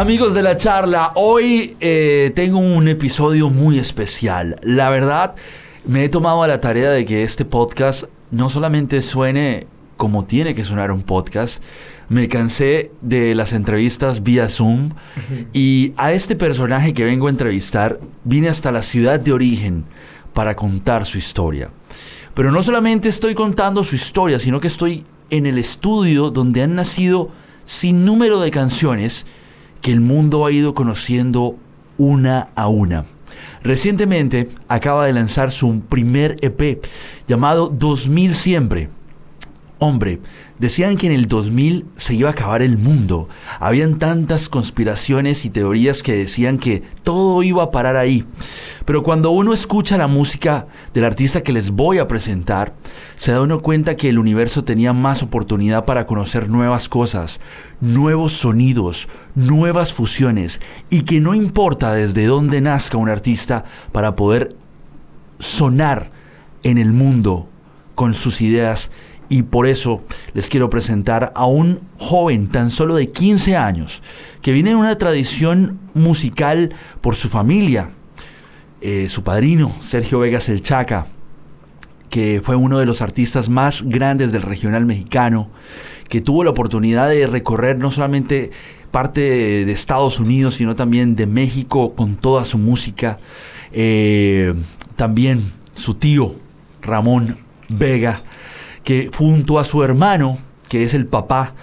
Amigos de la charla, hoy eh, tengo un episodio muy especial. La verdad, me he tomado a la tarea de que este podcast no solamente suene como tiene que sonar un podcast, me cansé de las entrevistas vía Zoom y a este personaje que vengo a entrevistar vine hasta la ciudad de origen para contar su historia. Pero no solamente estoy contando su historia, sino que estoy en el estudio donde han nacido sin número de canciones que el mundo ha ido conociendo una a una. Recientemente acaba de lanzar su primer EP llamado 2000 siempre. Hombre, Decían que en el 2000 se iba a acabar el mundo. Habían tantas conspiraciones y teorías que decían que todo iba a parar ahí. Pero cuando uno escucha la música del artista que les voy a presentar, se da uno cuenta que el universo tenía más oportunidad para conocer nuevas cosas, nuevos sonidos, nuevas fusiones, y que no importa desde dónde nazca un artista para poder sonar en el mundo con sus ideas y por eso les quiero presentar a un joven tan solo de 15 años que viene de una tradición musical por su familia. Eh, su padrino, Sergio Vegas el Chaca, que fue uno de los artistas más grandes del regional mexicano, que tuvo la oportunidad de recorrer no solamente parte de Estados Unidos, sino también de México con toda su música. Eh, también su tío, Ramón Vega, que junto a su hermano, que es el papá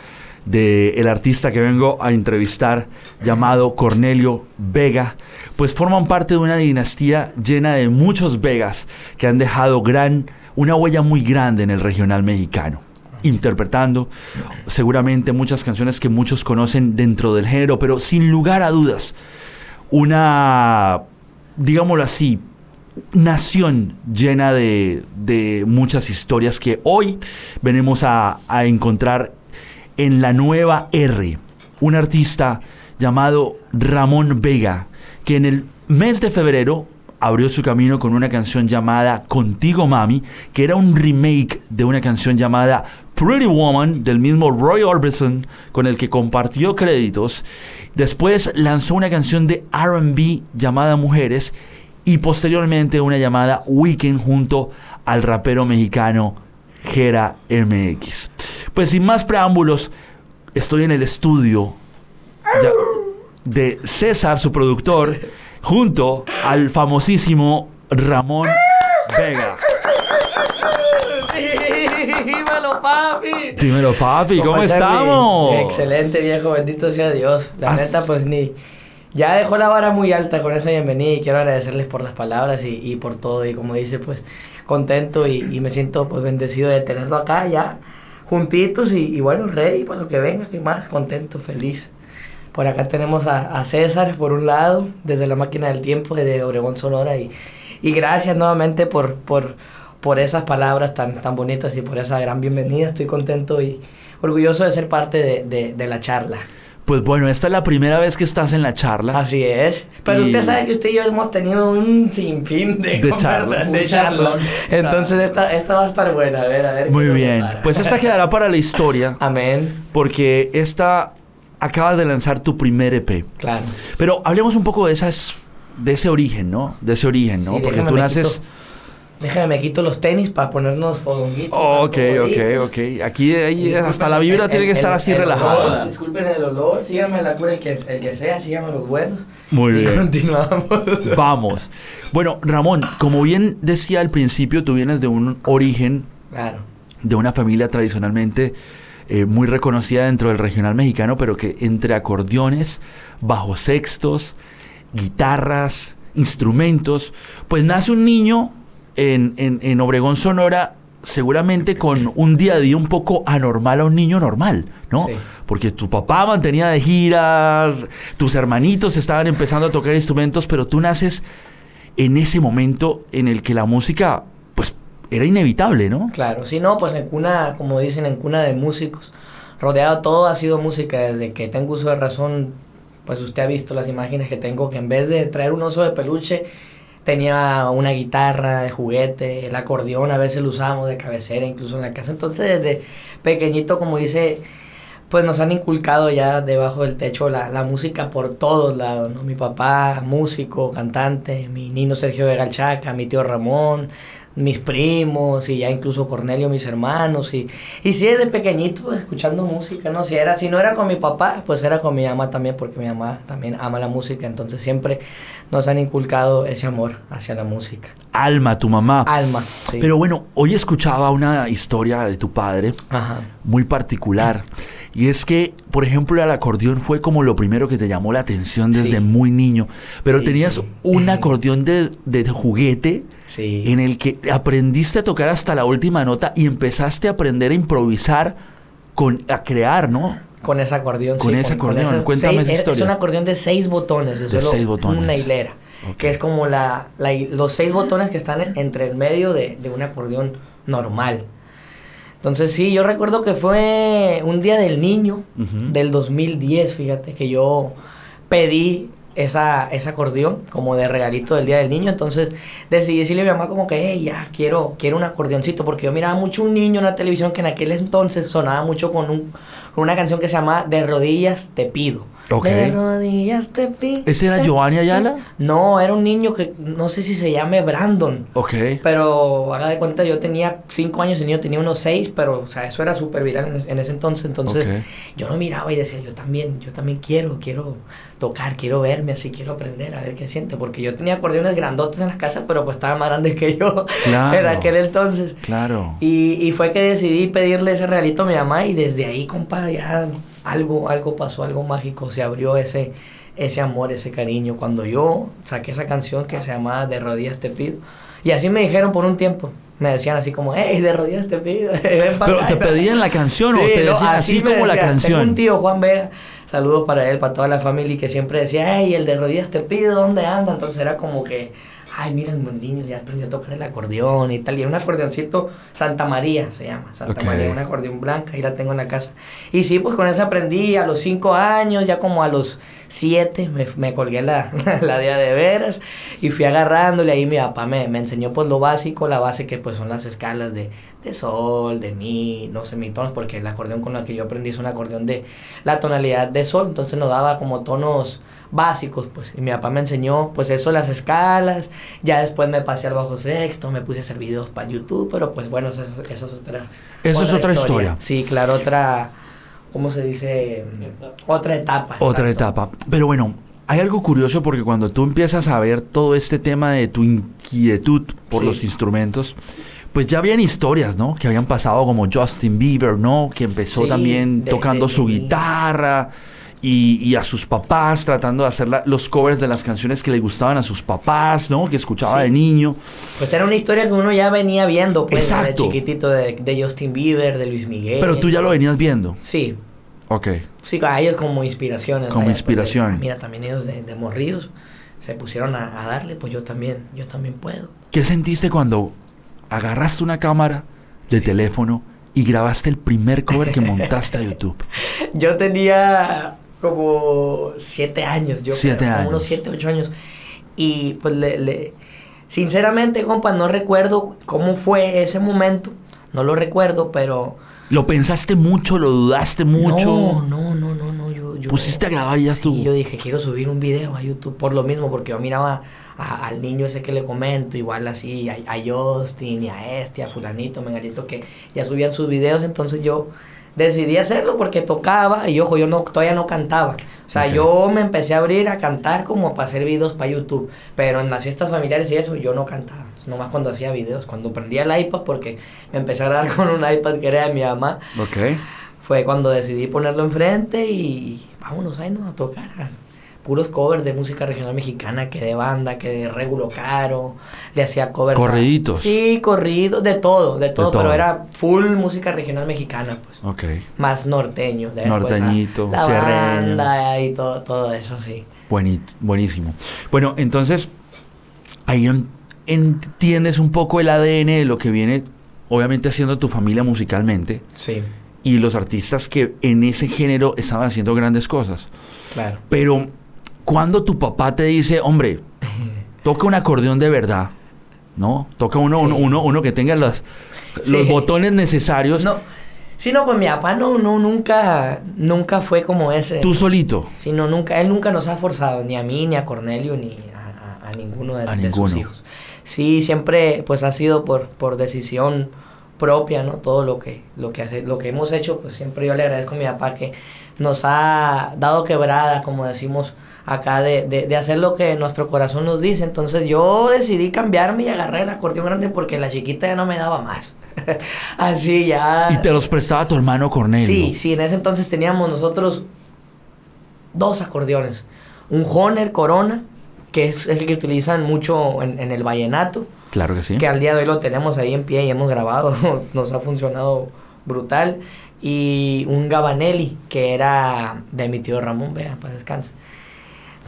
del artista que vengo a entrevistar, llamado Cornelio Vega, pues forman parte de una dinastía llena de muchos Vegas que han dejado gran, una huella muy grande en el regional mexicano interpretando seguramente muchas canciones que muchos conocen dentro del género, pero sin lugar a dudas, una, digámoslo así, nación llena de, muchas historias que hoy venimos a, a encontrar en la nueva R, un artista llamado Ramón Vega, que en el mes de febrero abrió su camino con una canción llamada Contigo Mami, que era un remake de una canción llamada Pretty Woman del mismo Roy Orbison, con el que compartió créditos. Después lanzó una canción de RB llamada Mujeres y posteriormente una llamada Weekend junto al rapero mexicano Gera MX. Pues sin más preámbulos, estoy en el estudio de César, su productor, junto al famosísimo Ramón Vega. Dímelo, papi. Dímelo, papi, ¿cómo, estamos? Excelente, viejo, bendito sea Dios. La neta, pues ni ya dejó la vara muy alta con esa bienvenida y quiero agradecerles por las palabras y, por todo. Y como dice, pues contento y, me siento pues bendecido de tenerlo acá ya juntitos y, bueno, ready para lo que venga, más, contento, feliz. Por acá tenemos a, César, por un lado, desde la máquina del tiempo, desde Obregón Sonora. Y, y gracias nuevamente por, por, por esas palabras tan, tan bonitas y por esa gran bienvenida. Estoy contento y orgulloso de ser parte de, de la charla. Pues bueno, esta es la primera vez que estás en la charla. Así es. Pero usted sabe que usted y yo hemos tenido un sinfín de, de charlas. De charlas. Entonces esta, esta, va a estar buena. A ver, a ver. Muy bien. Pues esta quedará para la historia. Amén. Porque esta acabas de lanzar tu primer EP. Claro. Pero hablemos un poco de esas de ese origen, ¿no? De ese origen, ¿no? Porque tú naces Déjame, me quito los tenis para ponernos fodonguitos. ok, ok, ok. Aquí hasta la vibra tiene que estar así relajada. disculpen el olor, síganme la cura el que, el que sea, síganme los buenos. Muy bien. continuamos. Vamos. Bueno, Ramón, como bien decía al principio, tú vienes de un origen. Claro. De una familia tradicionalmente eh, muy reconocida dentro del regional mexicano, pero que entre acordeones, bajo sextos, guitarras, instrumentos, pues nace un niño en, en, Obregón, Sonora, seguramente con un día a día un poco anormal a un niño normal, ¿no? Porque tu papá mantenía de giras, tus hermanitos estaban empezando a tocar instrumentos, pero tú naces en ese momento en el que la música, pues, era inevitable, ¿no? Claro, sí, no, pues en cuna, como dicen, en cuna de músicos. Rodeado todo ha sido música desde que tengo uso de razón. Pues usted ha visto las imágenes que tengo, que en vez de traer un oso de peluche, tenía una guitarra de juguete, el acordeón a veces lo usábamos de cabecera, incluso en la casa. Entonces, desde pequeñito, como dice, pues nos han inculcado ya debajo del techo la, la música por todos lados. Mi papá, músico, cantante, mi niño Sergio Vega Chaca, mi tío Ramón, mis primos y ya incluso Cornelio, mis hermanos. Y, y sí, desde pequeñito pues, escuchando música, ¿no? Si, era, si no era con mi papá, pues era con mi mamá también, porque mi mamá también ama la música. Entonces siempre nos han inculcado ese amor hacia la música. Alma, tu mamá. Alma, sí. Pero bueno, hoy escuchaba una historia de tu padre Ajá. muy particular. Y es que, por ejemplo, el acordeón fue como lo primero que te llamó la atención desde Sí. muy niño. Pero Sí, tenías un acordeón de, de juguete Sí. en el que aprendiste a tocar hasta la última nota y empezaste a aprender a improvisar, con, a crear, ¿no? Con ese acordeón. Con ese acordeón, cuéntame seis- esa historia. Es un acordeón de seis botones, de De solo seis botones. una hilera. Que es como la, los seis botones que están en- entre el medio de, de un acordeón normal. Entonces sí, yo recuerdo que fue un día del niño Ujú. del 2010, fíjate, que yo pedí esa, ese acordeón como de regalito del día del niño. Entonces decidí decirle a mi mamá como que, hey, ya, quiero, quiero un acordeoncito, porque yo miraba mucho un niño en la televisión que en aquel entonces sonaba mucho con, un, con una canción que se llama De rodillas te pido. Ok. De rodillas te pido. ¿Ese era Giovanni Ayala? No, era un niño que no sé si se llame Brandon. Ok. Pero haga de cuenta, yo tenía cinco años, el niño tenía unos seis, pero o sea, eso era súper viral en, en ese entonces. Entonces Ok. yo lo miraba y decía, yo también, yo también quiero, quiero tocar, quiero verme así, quiero aprender a ver qué siente. Porque yo tenía acordeones grandotes en las casas, pero pues estaban más grandes que yo Claro. en aquel entonces. Claro. Y, y fue que decidí pedirle ese regalito a mi mamá y desde ahí, compa, ya algo, algo pasó, algo mágico, se abrió ese, ese amor, ese cariño. Cuando yo saqué esa canción que se llamaba De rodillas te pido. Y así me dijeron por un tiempo. Me decían así como, hey, de rodillas te pido. ven Pero acá". te pedían la canción o te no, decían así, como la canción. Tengo un tío, Juan Vega, saludos para él, para toda la familia, que siempre decía, hey, el de rodillas te pido, ¿dónde anda? Entonces era como que, ay, mira, el buen niño ya aprendió a tocar el acordeón y tal. Y era un acordeoncito Santa María, se llama, Santa. María, un acordeón blanca, y la tengo en la casa. Y sí, pues con eso aprendí a los cinco años, ya como a los siete, me, me colgué la, la día de veras y fui agarrándole. Ahí mi papá me, me enseñó pues lo básico, la base que pues son las escalas de, de sol, de mi, no semitonos, porque el acordeón con el que yo aprendí es un acordeón de la tonalidad de sol, entonces nos daba como tonos básicos, pues, y mi papá me enseñó, pues, eso, las escalas, ya después me pasé al bajo sexto, me puse a hacer videos para YouTube, pero, pues, bueno, eso, eso es otra Eso es otra historia. Sí, claro, otra, ¿cómo se dice? Otra etapa. Otra exacto. etapa. Pero bueno, hay algo curioso porque cuando tú empiezas a ver todo este tema de tu inquietud por Sí. los instrumentos, pues ya habían historias, ¿no? Que habían pasado como Justin Bieber, ¿no? Que empezó Sí, también tocando su guitarra y, y a sus papás tratando de hacer la- los covers de las canciones que le gustaban a sus papás, ¿no? Que escuchaba Sí. de niño. Pues era una historia que uno ya venía viendo, pues, Exacto. de chiquitito, de, de Justin Bieber, de Luis Miguel. Pero tú ya lo venías viendo. Sí, Ok. Sí, a ellos como inspiraciones. Como vaya, pues, inspiración. mira, también ellos de, de morrillos se pusieron a, a darle, pues yo también, yo también puedo. ¿Qué sentiste cuando agarraste una cámara de teléfono y grabaste el primer cover que montaste a YouTube? Yo tenía como siete años, yo Siete creo, como años. unos siete, ocho años. Y pues le, le- sinceramente, compa, no recuerdo cómo fue ese momento, no lo recuerdo, pero... ¿Lo pensaste mucho? ¿Lo dudaste mucho? No, no, no, no, no, yo... yo Pusiste a grabar ya Sí, estuvo. yo dije, quiero subir un video a YouTube por lo mismo, porque yo miraba a- al niño ese que le comento, igual así, a, a Justin y a este, a fulanito, menganito, que ya subían sus videos, entonces yo decidí hacerlo porque tocaba y ojo, yo no, todavía no cantaba. O sea, yo me empecé a abrir a cantar como para hacer videos para YouTube, pero en las fiestas familiares y eso yo no cantaba, nomás cuando hacía videos, cuando prendía el iPad, porque me empecé a grabar con un iPad que era de mi mamá, Ok. fue cuando decidí ponerlo enfrente y vámonos ahí, ¿no? A tocar. Puros covers de música regional mexicana, que de banda, que de Regulo Caro, le hacía covers. a- Corriditos. Sí, corridos, de todo, de todo, todo. pero era full música regional mexicana, pues. Ok. Más norteño. de después, Norteñito, La banda y todo, todo eso, sí. Buenísimo. Bueno, entonces, ahí en- entiendes un poco el ADN de lo que viene, obviamente, haciendo tu familia musicalmente Sí, y los artistas que en ese género estaban haciendo grandes cosas. claro. Pero, cuando tu papá te dice, hombre, toca un acordeón de verdad, ¿no? Toca uno, Sí. uno, uno, uno que tenga los, botones necesarios. No, Sí, no, pues mi papá no, no, nunca, nunca fue como ese. ¿Tú solito? Sí, no, nunca, él nunca nos ha forzado, ni a mí, ni a Cornelio, ni a, ninguno de, de sus hijos. Sí, siempre, pues ha sido por, por decisión propia, ¿no? Todo lo que, lo que hace, lo que hemos hecho, pues siempre yo le agradezco a mi papá que nos ha dado quebrada, como decimos acá, de, de, de, hacer lo que nuestro corazón nos dice. Entonces yo decidí cambiarme y agarré el acordeón grande porque la chiquita ya no me daba más. Así ya. ¿Y te los prestaba tu hermano Cornelio? Sí, sí, en ese entonces teníamos nosotros dos acordeones. Un Honer Corona, que es el que utilizan mucho en, en el vallenato. Claro que sí. Que al día de hoy lo tenemos ahí en pie y hemos grabado. Nos ha funcionado brutal. Y un Gabanelli, que era de mi tío Ramón, vea, para descanse.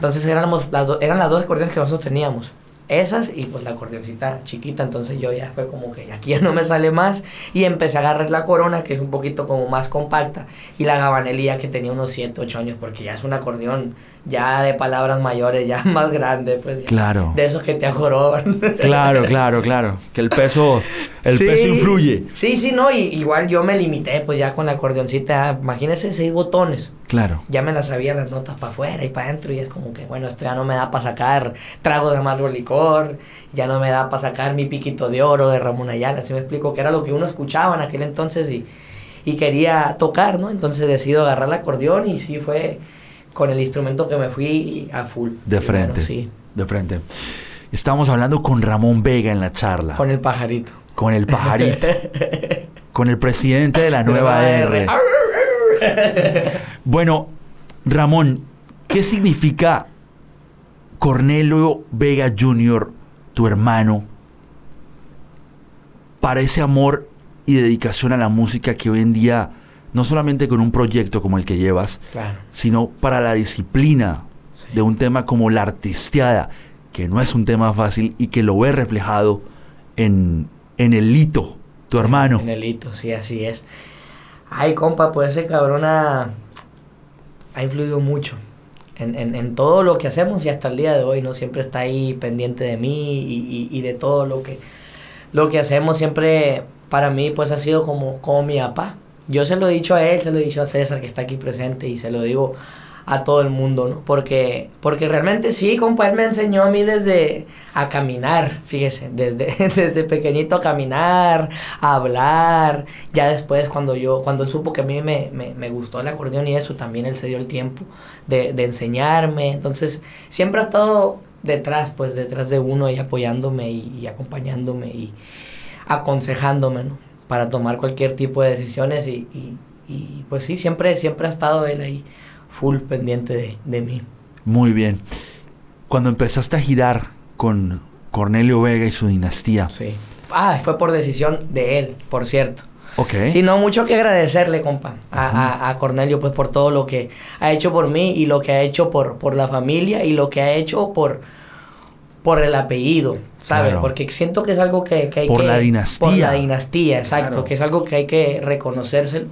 Entonces éramos las eran las dos acordeones que nosotros teníamos. Esas y pues la acordeoncita chiquita, entonces yo ya fue como que aquí ya no me sale más y empecé a agarrar la corona que es un poquito como más compacta y la gabanelía que tenía unos 7, 8 años porque ya es un acordeón ya de palabras mayores, ya más grande, pues claro. de esos que te ajoroban. Claro, claro, claro, que el peso el peso influye. Sí, sí, no, y, igual yo me limité pues ya con la acordeoncita, imagínese seis botones. Claro. Ya me las sabía las notas para afuera y para adentro y es como que, bueno, esto ya no me da para sacar trago de amargo licor, ya no me da para sacar mi piquito de oro de Ramón Ayala, así me explico, que era lo que uno escuchaba en aquel entonces y, y quería tocar, ¿no? Entonces decido agarrar el acordeón y sí fue con el instrumento que me fui a full. De frente. sí. De frente. Estamos hablando con Ramón Vega en la charla. Con el pajarito. Con el pajarito. con el presidente de la nueva R. bueno, Ramón, ¿qué significa Cornelio Vega Jr., tu hermano, para ese amor y dedicación a la música que hoy en día, no solamente con un proyecto como el que llevas, sino para la disciplina de un tema como la artisteada, que no es un tema fácil y que lo ves reflejado en, en el Lito, tu hermano. En el Lito, sí, así es. Ay, compa, pues ese cabrón ha, influido mucho en, en, en, todo lo que hacemos y hasta el día de hoy, ¿no? Siempre está ahí pendiente de mí y, y, de todo lo que, lo que hacemos. Siempre para mí, pues ha sido como, como mi papá. Yo se lo he dicho a él, se lo he dicho a César, que está aquí presente, y se lo digo a todo el mundo, ¿no? Porque, porque realmente sí, compa, él me enseñó a mí desde a caminar, fíjese, desde, desde pequeñito a caminar, a hablar, ya después cuando yo, cuando él supo que a mí me, me, me gustó el acordeón y eso, también él se dio el tiempo de, de enseñarme, entonces siempre ha estado detrás, pues detrás de uno y apoyándome y, y acompañándome y aconsejándome, ¿no? Para tomar cualquier tipo de decisiones y, y, y pues sí, siempre, siempre ha estado él ahí full pendiente de, de mí. Muy bien. Cuando empezaste a girar con Cornelio Vega y su dinastía. Sí. Ah, fue por decisión de él, por cierto. Ok. Sí, no, mucho que agradecerle, compa, a, a, a, Cornelio, pues por todo lo que ha hecho por mí y lo que ha hecho por, por la familia y lo que ha hecho por, por el apellido, ¿sabes? Claro. Porque siento que es algo que, que hay por que... Por la dinastía. Por la dinastía, exacto, claro. que es algo que hay que reconocérselo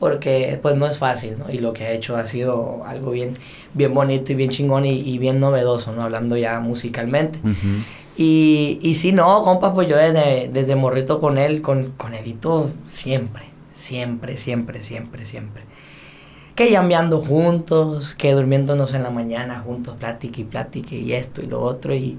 porque pues no es fácil, ¿no? Y lo que ha hecho ha sido algo bien, bien bonito y bien chingón y, y bien novedoso, ¿no? Hablando ya musicalmente. Uh -huh. y, y sí, no, compa, pues yo desde, desde morrito con él, con, con Elito, siempre, siempre, siempre, siempre, siempre. Que llameando juntos, que durmiéndonos en la mañana juntos, plática y plática y esto y lo otro y...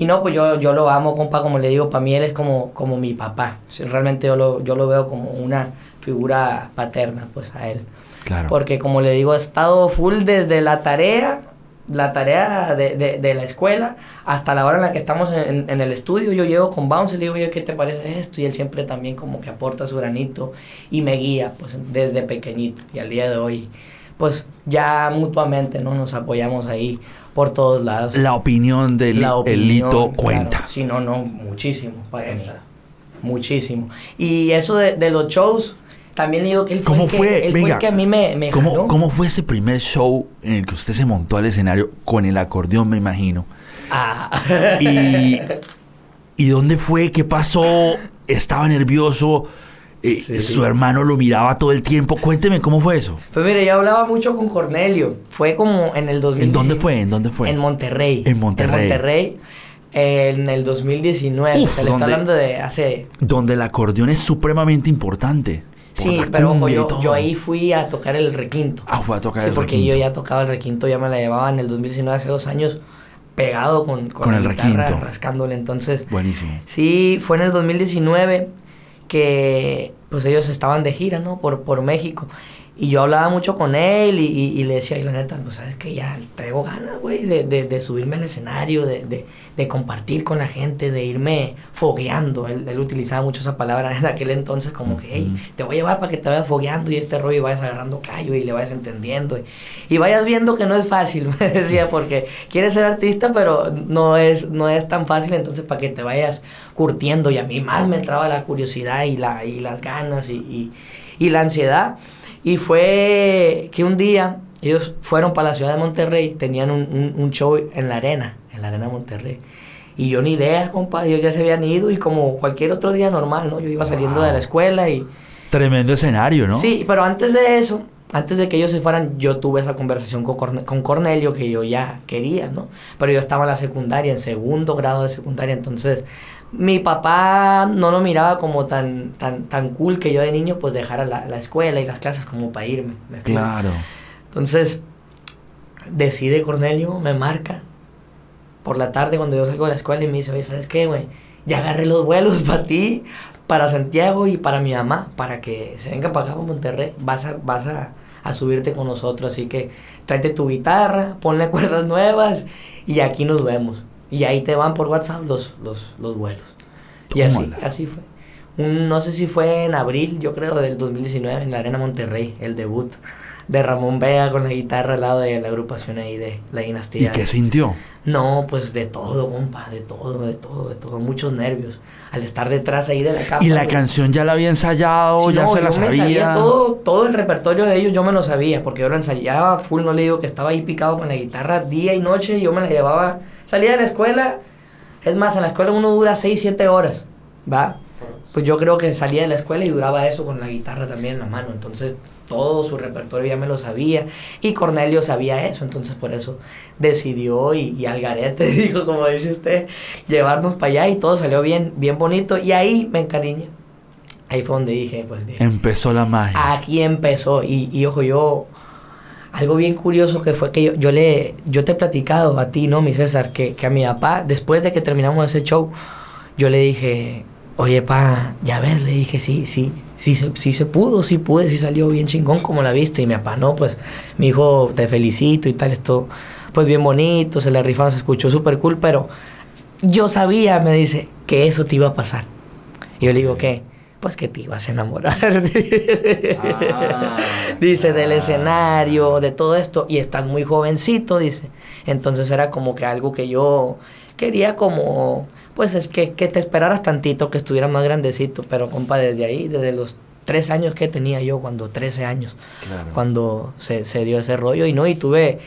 Y no, pues yo, yo lo amo, compa, como le digo, para mí él es como, como mi papá. Realmente yo lo, yo lo veo como una figura paterna, pues, a él. Claro. Porque, como le digo, he estado full desde la tarea, la tarea de, de, de la escuela, hasta la hora en la que estamos en, en el estudio. Yo llego con Bounce y le digo, oye, ¿qué te parece esto? Y él siempre también como que aporta su granito y me guía, pues, desde pequeñito. Y al día de hoy, pues, ya mutuamente, ¿no? Nos apoyamos ahí por todos lados. La opinión del la opinión, Elito cuenta. Claro. Sí, no, no, muchísimo para mí. Muchísimo. Y eso de, de, los shows, también digo que él fue, ¿Cómo el que, fue? él Venga, fue el que a mí me, me ¿cómo, jaló. ¿Cómo fue ese primer show en el que usted se montó al escenario con el acordeón, me imagino? Ah. Y, ¿Y dónde fue? ¿Qué pasó? ¿Estaba nervioso? Eh, Sí. Su hermano lo miraba todo el tiempo. Cuénteme cómo fue eso. Pues mire, yo hablaba mucho con Cornelio. Fue como en el 2000. ¿En dónde fue? ¿En dónde fue? En Monterrey. En Monterrey. En Monterrey. En el 2019. Uf, Se le está ¿dónde? hablando de hace. Donde el acordeón es supremamente importante. sí, pero ojo, yo, yo, ahí fui a tocar el requinto. Ah, fue a tocar el requinto. Sí, porque yo ya tocaba el requinto, ya me la llevaba en el 2019, hace dos años, pegado con, con, el requinto. rascándole. Entonces, buenísimo. Sí, fue en el 2019 que pues ellos estaban de gira, ¿no? Por, por México. Y yo hablaba mucho con él y, y, le decía, y la neta, pues sabes que ya traigo ganas, güey, de, de, de, subirme al escenario, de, de, de, compartir con la gente, de irme fogueando. Él, él, utilizaba mucho esa palabra en aquel entonces, como que, hey, te voy a llevar para que te vayas fogueando y este rollo y vayas agarrando callo y le vayas entendiendo. Y, y vayas viendo que no es fácil, me decía, porque quieres ser artista, pero no es, no es tan fácil, entonces para que te vayas curtiendo. Y a mí más me entraba la curiosidad y, la, y las ganas y, y, y la ansiedad. Y fue que un día ellos fueron para la ciudad de Monterrey, tenían un, un, show en la arena, en la arena de Monterrey. Y yo ni idea, compa, ellos ya se habían ido y como cualquier otro día normal, ¿no? Yo iba saliendo de la escuela y... Tremendo escenario, ¿no? Sí, pero antes de eso, antes de que ellos se fueran, yo tuve esa conversación con, con Cornelio que yo ya quería, ¿no? Pero yo estaba en la secundaria, en segundo grado de secundaria, entonces mi papá no lo miraba como tan, tan, tan cool que yo de niño pues dejara la, la escuela y las clases como para irme. claro. Entonces, decide Cornelio, me marca por la tarde cuando yo salgo de la escuela y me dice, oye, ¿sabes qué, güey? Ya agarré los vuelos para ti, para Santiago y para mi mamá, para que se venga para acá, para Monterrey. Vas a, vas a, a subirte con nosotros, así que tráete tu guitarra, ponle cuerdas nuevas y aquí nos vemos. Y ahí te van por WhatsApp los, los, los vuelos. Y así, así fue. Un, no sé si fue en abril, yo creo, del 2019, en la Arena Monterrey, el debut de Ramón Vega con la guitarra al lado de la agrupación ahí de la dinastía. ¿Y qué sintió? No, pues de todo, compa, de todo, de todo, de todo, muchos nervios. Al estar detrás ahí de la capa. ¿Y la canción ya la había ensayado, ya se la sabía? todo, todo el repertorio de ellos yo me lo sabía, porque yo lo ensayaba full, no le digo que estaba ahí picado con la guitarra día y noche, y yo me la llevaba, salía de la escuela, es más, en la escuela uno dura 6, 7 horas, ¿va? Pues yo creo que salía de la escuela y duraba eso con la guitarra también en la mano, entonces todo su repertorio ya me lo sabía y Cornelio sabía eso, entonces por eso decidió y, y Algarete dijo, como dice usted, llevarnos para allá y todo salió bien, bien bonito y ahí me encariñé. Ahí fue donde dije, pues... empezó la magia. Aquí empezó y, y, ojo, yo... Algo bien curioso que fue que yo, yo le... Yo te he platicado a ti, ¿no, mi César? Que, que a mi papá, después de que terminamos ese show, yo le dije, Oye, pa, ya ves, le dije, sí, sí, sí, sí, se pudo, sí pude, sí salió bien chingón como la viste. Y mi papá, no, pues, mi hijo, te felicito y tal, esto, pues bien bonito, se le rifaron, se escuchó súper cool, pero yo sabía, me dice, que eso te iba a pasar. Y yo le digo, ¿qué? Pues que te ibas a enamorar. Ah, dice, del escenario, de todo esto, y estás muy jovencito, dice. Entonces era como que algo que yo quería como pues es que, que te esperaras tantito, que estuviera más grandecito, pero compa, desde ahí, desde los tres años que tenía yo, cuando 13 años, cuando se, se, dio ese rollo, y no, y tuve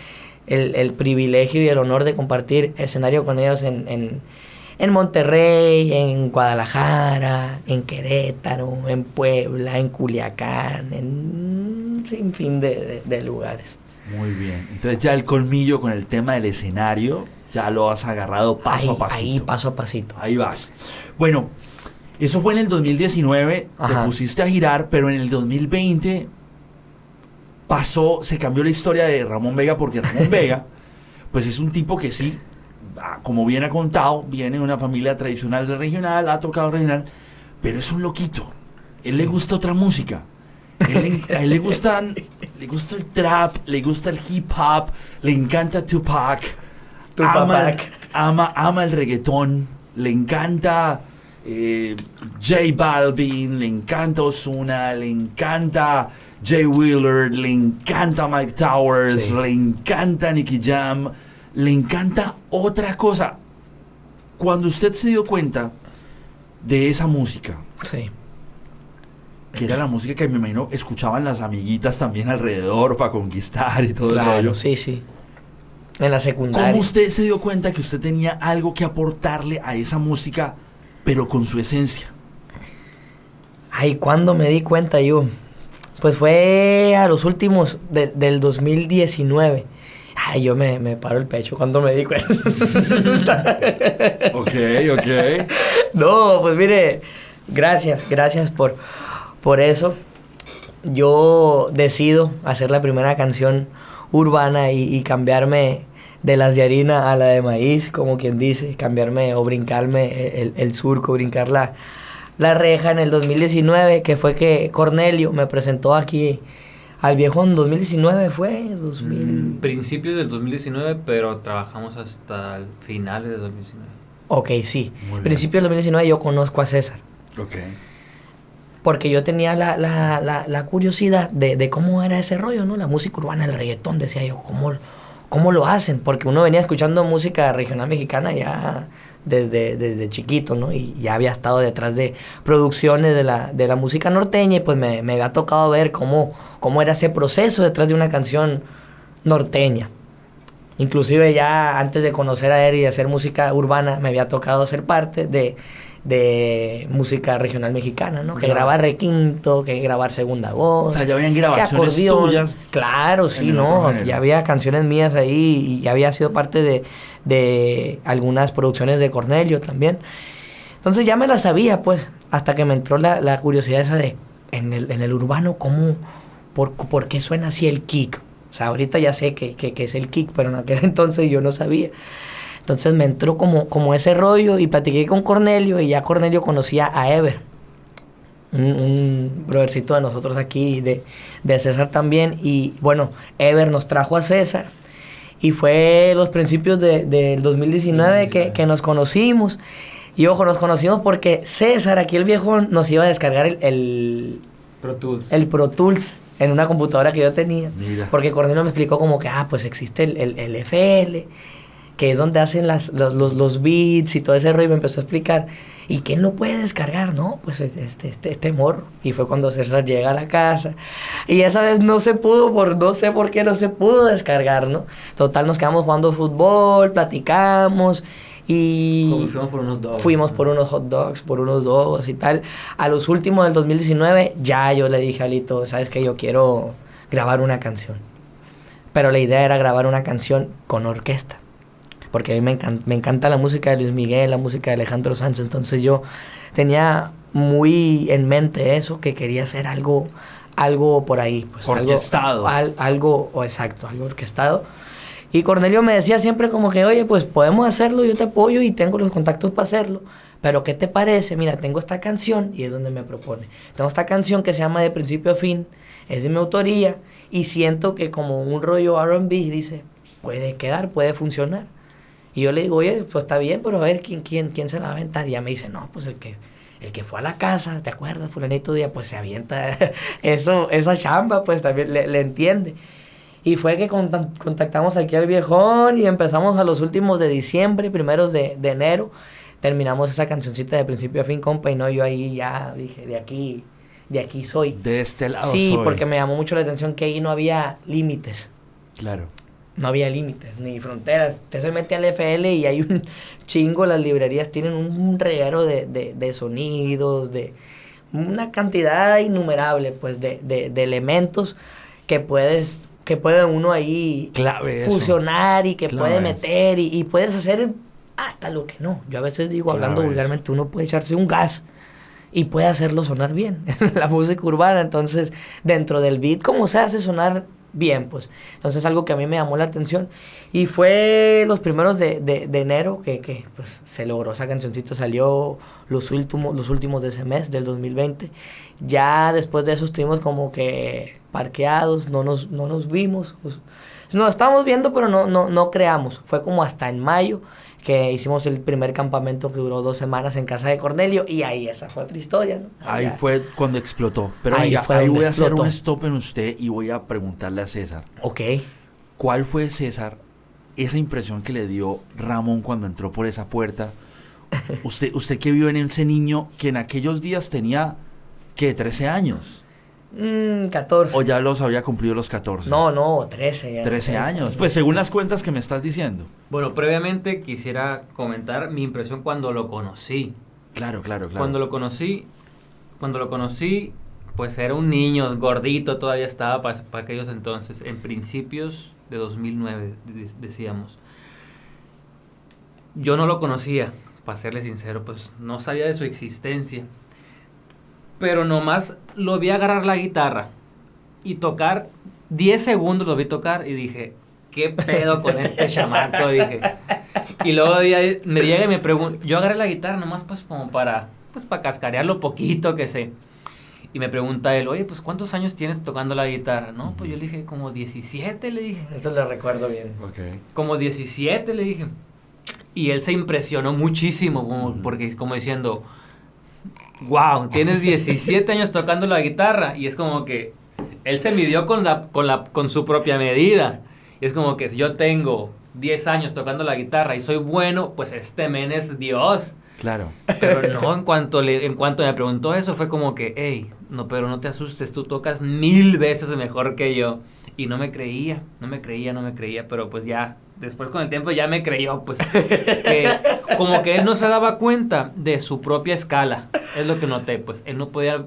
el, el, privilegio y el honor de compartir escenario con ellos en, en, en Monterrey, en Guadalajara, en Querétaro, en Puebla, en Culiacán, en un sinfín de, de, de lugares. Muy bien. Entonces ya el colmillo con el tema del escenario ya lo has agarrado paso a pasito. Ahí, paso a pasito. Ahí vas. Bueno, eso fue en el 2019, te pusiste a girar, pero en el 2020 pasó, se cambió la historia de Ramón Vega, porque Ramón Vega, pues es un tipo que sí, ah, como bien ha contado, viene de una familia tradicional de regional, ha tocado regional, pero es un loquito. Él le gusta otra música. a él le gustan, le gusta el trap, le gusta el hip hop, le encanta Tupac ama, ama, ama, el reggaetón, le encanta eh, J Balvin, le encanta Osuna, le encanta Jay Wheeler, le encanta Mike Towers, le encanta Nicky Jam, le encanta otra cosa. Cuando usted se dio cuenta de esa música, que era la música que me imagino escuchaban las amiguitas también alrededor para conquistar y todo el rollo. Sí, sí. En la secundaria. ¿Cómo usted se dio cuenta que usted tenía algo que aportarle a esa música, pero con su esencia? Ay, ¿cuándo me di cuenta yo? Pues fue a los últimos del 2019. Ay, yo me, me, paro el pecho cuando me di cuenta. ok, ok. No, pues mire, gracias, gracias por, por eso. yo decido hacer la primera canción urbana y, cambiarme de las de harina a la de maíz, como quien dice, cambiarme o brincarme el, el surco, brincar la, la reja en el 2019, que fue que Cornelio me presentó aquí al viejo en 2019, ¿fue? 2000... Mm, principios del 2019, pero trabajamos hasta el final del 2019. Ok, sí. Principios del 2019 yo conozco a César. Ok. Porque yo tenía la, la, la, curiosidad de, de, cómo era ese rollo, ¿no? La música urbana, el reggaetón, decía yo, ¿cómo, cómo lo hacen? Porque uno venía escuchando música regional mexicana ya desde, desde chiquito, ¿no? Y ya había estado detrás de producciones de la, de la música norteña y pues me, me había tocado ver cómo, cómo era ese proceso detrás de una canción norteña. Inclusive ya antes de conocer a él y hacer música urbana, me había tocado ser parte de, de música regional mexicana, ¿no? Que grabar requinto, que grabar segunda voz. O sea, ya habían grabaciones tuyas. Claro, sí, ¿no? Ya había canciones mías ahí y ya había sido parte de, de algunas producciones de Cornelio también. Entonces ya me la sabía, pues, hasta que me entró la, la curiosidad esa de, en el, en el urbano, ¿cómo, por, por qué suena así el kick? O sea, ahorita ya sé que, que, que es el kick, pero en aquel entonces yo no sabía. Entonces me entró como, como ese rollo y platiqué con Cornelio y ya Cornelio conocía a Ever, un, un brothercito de nosotros aquí, de, de César también. Y bueno, Ever nos trajo a César y fue los principios del de, 2019 que, que, nos conocimos. Y ojo, nos conocimos porque César, aquí el viejo, nos iba a descargar el, el Pro Tools. El Pro Tools en una computadora que yo tenía. Porque Cornelio me explicó como que, ah, pues existe el, el, el FL que es donde hacen las, los, los, los, beats y todo ese rollo, y me empezó a explicar. ¿Y quién lo puede descargar? No, pues este, este, este morro. Y fue cuando César llega a la casa. Y esa vez no se pudo, por no sé por qué no se pudo descargar, ¿no? Total, nos quedamos jugando fútbol, platicamos. Y fuimos por unos dogs. Fuimos por unos hot dogs, por unos dogs y tal. A los últimos del 2019, ya yo le dije a Alito, ¿sabes qué? Yo quiero grabar una canción. Pero la idea era grabar una canción con orquesta porque a mí me encanta, me encanta la música de Luis Miguel, la música de Alejandro Sánchez, entonces yo tenía muy en mente eso, que quería hacer algo, algo por ahí. Pues, orquestado. Algo, algo o exacto, algo orquestado. Y Cornelio me decía siempre como que, oye, pues podemos hacerlo, yo te apoyo y tengo los contactos para hacerlo. Pero ¿qué te parece? Mira, tengo esta canción y es donde me propone. Tengo esta canción que se llama De principio a fin, es de mi autoría y siento que como un rollo RB dice, puede quedar, puede funcionar. Y yo le digo, oye, pues está bien, pero a ver quién, quién, quién se la va a aventar. Y ella me dice, no, pues el que, el que fue a la casa, ¿te acuerdas? Fulanito día, pues se avienta eso, esa chamba, pues también le, le entiende. Y fue que contactamos aquí al viejón y empezamos a los últimos de diciembre, primeros de, de enero. Terminamos esa cancioncita de principio a fin, compa, y no, yo ahí ya dije, de aquí, de aquí soy. De este lado Sí, soy. porque me llamó mucho la atención que ahí no había límites. Claro no había límites ni fronteras. Usted se mete al FL y hay un chingo, las librerías tienen un reguero de, de, de sonidos, de una cantidad innumerable pues de, de, de elementos que puedes que puede uno ahí Clave fusionar y que Clave. puede meter y, y, puedes hacer hasta lo que no. Yo a veces digo, Clave hablando vulgarmente, uno puede echarse un gas y puede hacerlo sonar bien la música urbana. Entonces, dentro del beat, ¿cómo se hace sonar bien, pues. Entonces algo que a mí me llamó la atención. Y fue los primeros de, de, de enero que, que, pues, se logró. Esa cancioncita salió los últimos, los últimos de ese mes, del 2020. Ya después de eso estuvimos como que parqueados, no nos, no nos vimos. Pues, nos estábamos viendo, pero no, no, no creamos. Fue como hasta en mayo que hicimos el primer campamento que duró dos semanas en casa de Cornelio y ahí esa fue otra historia, ¿no? Ahí, ahí fue cuando explotó. Pero ahí, voy a hacer un stop en usted y voy a preguntarle a César. Ok. ¿Cuál fue, César, esa impresión que le dio Ramón cuando entró por esa puerta? usted, usted que vio en ese niño que en aquellos días tenía, ¿qué? 13 años. Mm, 14. ¿O ya los había cumplido los 14? No, no, 13. Ya 13, 13 años. Pues según las cuentas que me estás diciendo. Bueno, previamente quisiera comentar mi impresión cuando lo conocí. Claro, claro, claro. Cuando lo conocí, cuando lo conocí, pues era un niño gordito, todavía estaba para, para aquellos entonces, en principios de 2009, decíamos. Yo no lo conocía, para serle sincero, pues no sabía de su existencia pero nomás lo vi agarrar la guitarra y tocar 10 segundos lo vi tocar y dije, ¿qué pedo con este chamaco? Dije. Y luego me llega y me pregunta, yo agarré la guitarra nomás pues como para, pues para cascarear lo poquito que sé. Y me pregunta él, oye, pues ¿cuántos años tienes tocando la guitarra? No, pues yo le dije, como 17, le dije. Eso lo recuerdo bien. Okay. Como 17, le dije. Y él se impresionó muchísimo, como, porque como diciendo, wow, tienes 17 años tocando la guitarra. Y es como que él se midió con, la, con, la, con su propia medida. Y es como que si yo tengo 10 años tocando la guitarra y soy bueno, pues este men es Dios. Claro. Pero no, en cuanto, le, en cuanto me preguntó eso, fue como que, hey, no, pero no te asustes, tú tocas mil veces mejor que yo. Y no me creía, no me creía, no me creía, pero pues ya, después con el tiempo ya me creyó, pues, como que él no se daba cuenta de su propia escala, es lo que noté, pues, él no podía,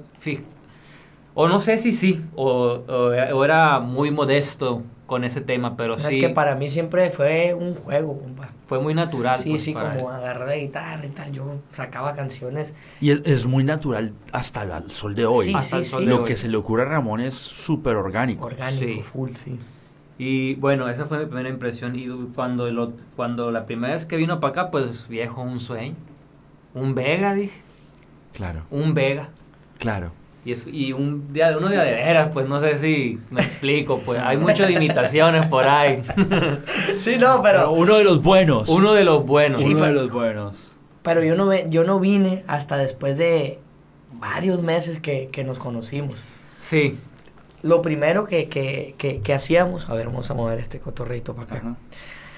o no sé si sí, o, o, era muy modesto con ese tema, pero sí. Es que para mí siempre fue un juego, compa. Fue muy natural. Sí, pues, sí, como agarrar la guitarra y tal, yo sacaba canciones. Y es, muy natural hasta el sol de hoy. Sí, sí, Lo que se le ocurre a Ramón es súper orgánico. Orgánico, full, sí. Y bueno, esa fue mi primera impresión. Y cuando, lo, cuando la primera vez que vino para acá, pues viejo, un sueño. Un Vega, dije. Claro. Un Vega. Claro. Y, es, y un día de uno día de veras, pues no sé si me explico, pues hay muchas imitaciones por ahí. sí, no, pero... Uno de los buenos. Uno de los buenos. uno de los buenos. Pero yo no, yo no vine hasta después de varios meses que, que nos conocimos. Sí. Lo primero que, que, que, que, hacíamos, a ver, vamos a mover este cotorrito para acá.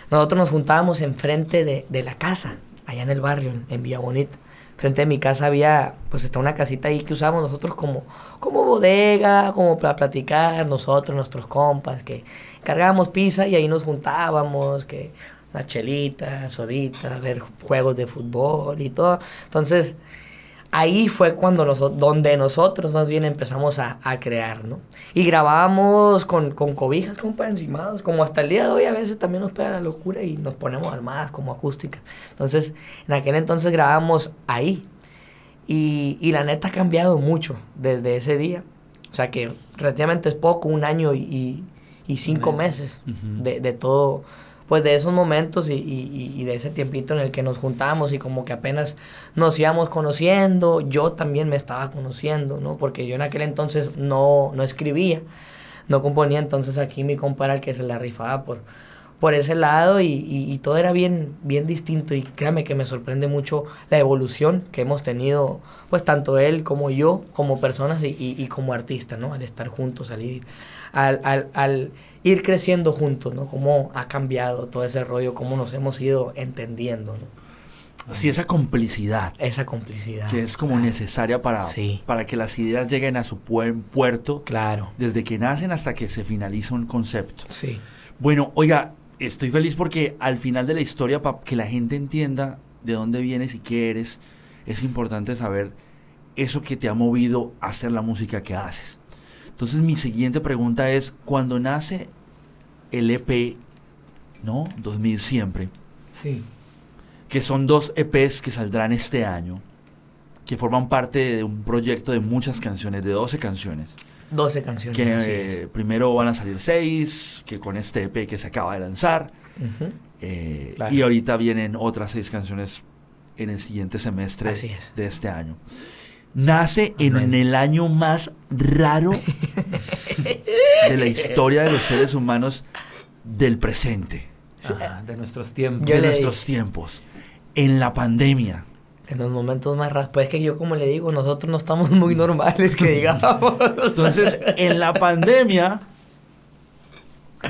Nosotros nos juntábamos enfrente de, de la casa, allá en el barrio, en, en Villa Bonita frente a mi casa había, pues está una casita ahí que usábamos nosotros como, como bodega, como para platicar nosotros, nuestros compas, que cargábamos pizza y ahí nos juntábamos, que una chelita, sodita, ver juegos de fútbol y todo. Entonces, ahí fue cuando nosotros, donde nosotros más bien empezamos a, a crear, ¿no? Y grabábamos con, con cobijas, compa, encimados, como hasta el día de hoy a veces también nos pega la locura y nos ponemos armadas como acústicas. Entonces, en aquel entonces grabábamos ahí. Y, y la neta ha cambiado mucho desde ese día. O sea que relativamente es poco, un año y, y, cinco meses de, de todo pues de esos momentos y, y, y, de ese tiempito en el que nos juntamos y como que apenas nos íbamos conociendo, yo también me estaba conociendo, ¿no? Porque yo en aquel entonces no, no escribía, no componía, entonces aquí mi compa era el que se la rifaba por, por ese lado y, y, todo era bien, bien distinto y créame que me sorprende mucho la evolución que hemos tenido, pues tanto él como yo, como personas y, y, como artistas, ¿no? Al estar juntos, al ir, al, al, al ir creciendo juntos, ¿no? Cómo ha cambiado todo ese rollo, cómo nos hemos ido entendiendo, ¿no? Sí, esa complicidad. Esa complicidad. Que es como necesaria para, para que las ideas lleguen a su puerto. Claro. Desde que nacen hasta que se finaliza un concepto. Sí. Bueno, oiga, estoy feliz porque al final de la historia, para que la gente entienda de dónde vienes y qué eres, es importante saber eso que te ha movido a hacer la música que haces. Entonces mi siguiente pregunta es, cuando nace el EP, ¿no? 2000 siempre. Sí. Que son dos EPs que saldrán este año, que forman parte de un proyecto de muchas canciones, de 12 canciones. 12 canciones. Que eh, primero van a salir 6, que con este EP que se acaba de lanzar. Eh, y ahorita vienen otras 6 canciones en el siguiente semestre de este año nace en el año más raro de la historia de los seres humanos del presente. de nuestros tiempos. de nuestros tiempos. En la pandemia. En los momentos más raros. Pues es que yo, como le digo, nosotros no estamos muy normales, que digamos. Entonces, en la pandemia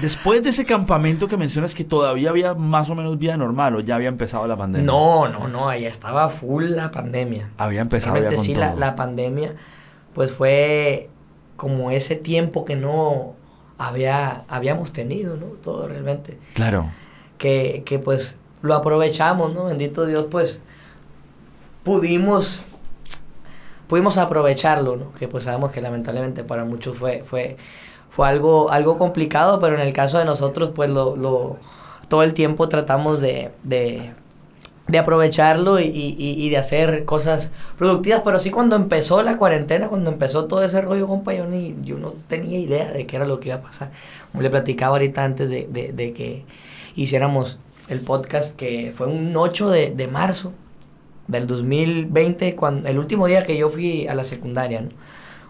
Después de ese campamento que mencionas que todavía había más o menos vida normal o ya había empezado la pandemia. No, no, no, ahí estaba full la pandemia. Había empezado con sí, La, la pandemia pues fue como ese tiempo que no había, habíamos tenido, ¿no? Todo realmente. Claro. Que, que pues lo aprovechamos, ¿no? Bendito Dios, pues pudimos pudimos aprovecharlo, ¿no? Que pues sabemos que lamentablemente para muchos fue, fue fue algo, algo complicado, pero en el caso de nosotros, pues lo, lo todo el tiempo tratamos de, de, de aprovecharlo y, y, y, de hacer cosas productivas. Pero sí cuando empezó la cuarentena, cuando empezó todo ese rollo, compa, yo, ni, yo no tenía idea de qué era lo que iba a pasar. Como le platicaba ahorita antes de, de, de que hiciéramos el podcast, que fue un 8 de, de marzo del 2020, cuando, el último día que yo fui a la secundaria,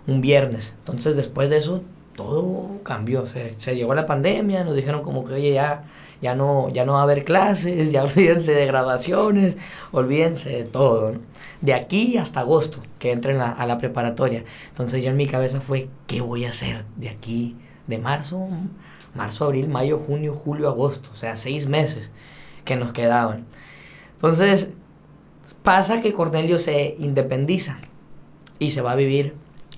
un viernes. Entonces después de eso todo cambió. Se, se llegó la pandemia, nos dijeron como que, oye, ya ya no, ya no va a haber clases, ya olvídense de graduaciones, olvídense de todo. De aquí hasta agosto, que entren a, la preparatoria. Entonces yo en mi cabeza fue, ¿qué voy a hacer de aquí? De marzo, marzo, abril, mayo, junio, julio, agosto, o sea, seis meses que nos quedaban. Entonces pasa que Cornelio se independiza y se va a vivir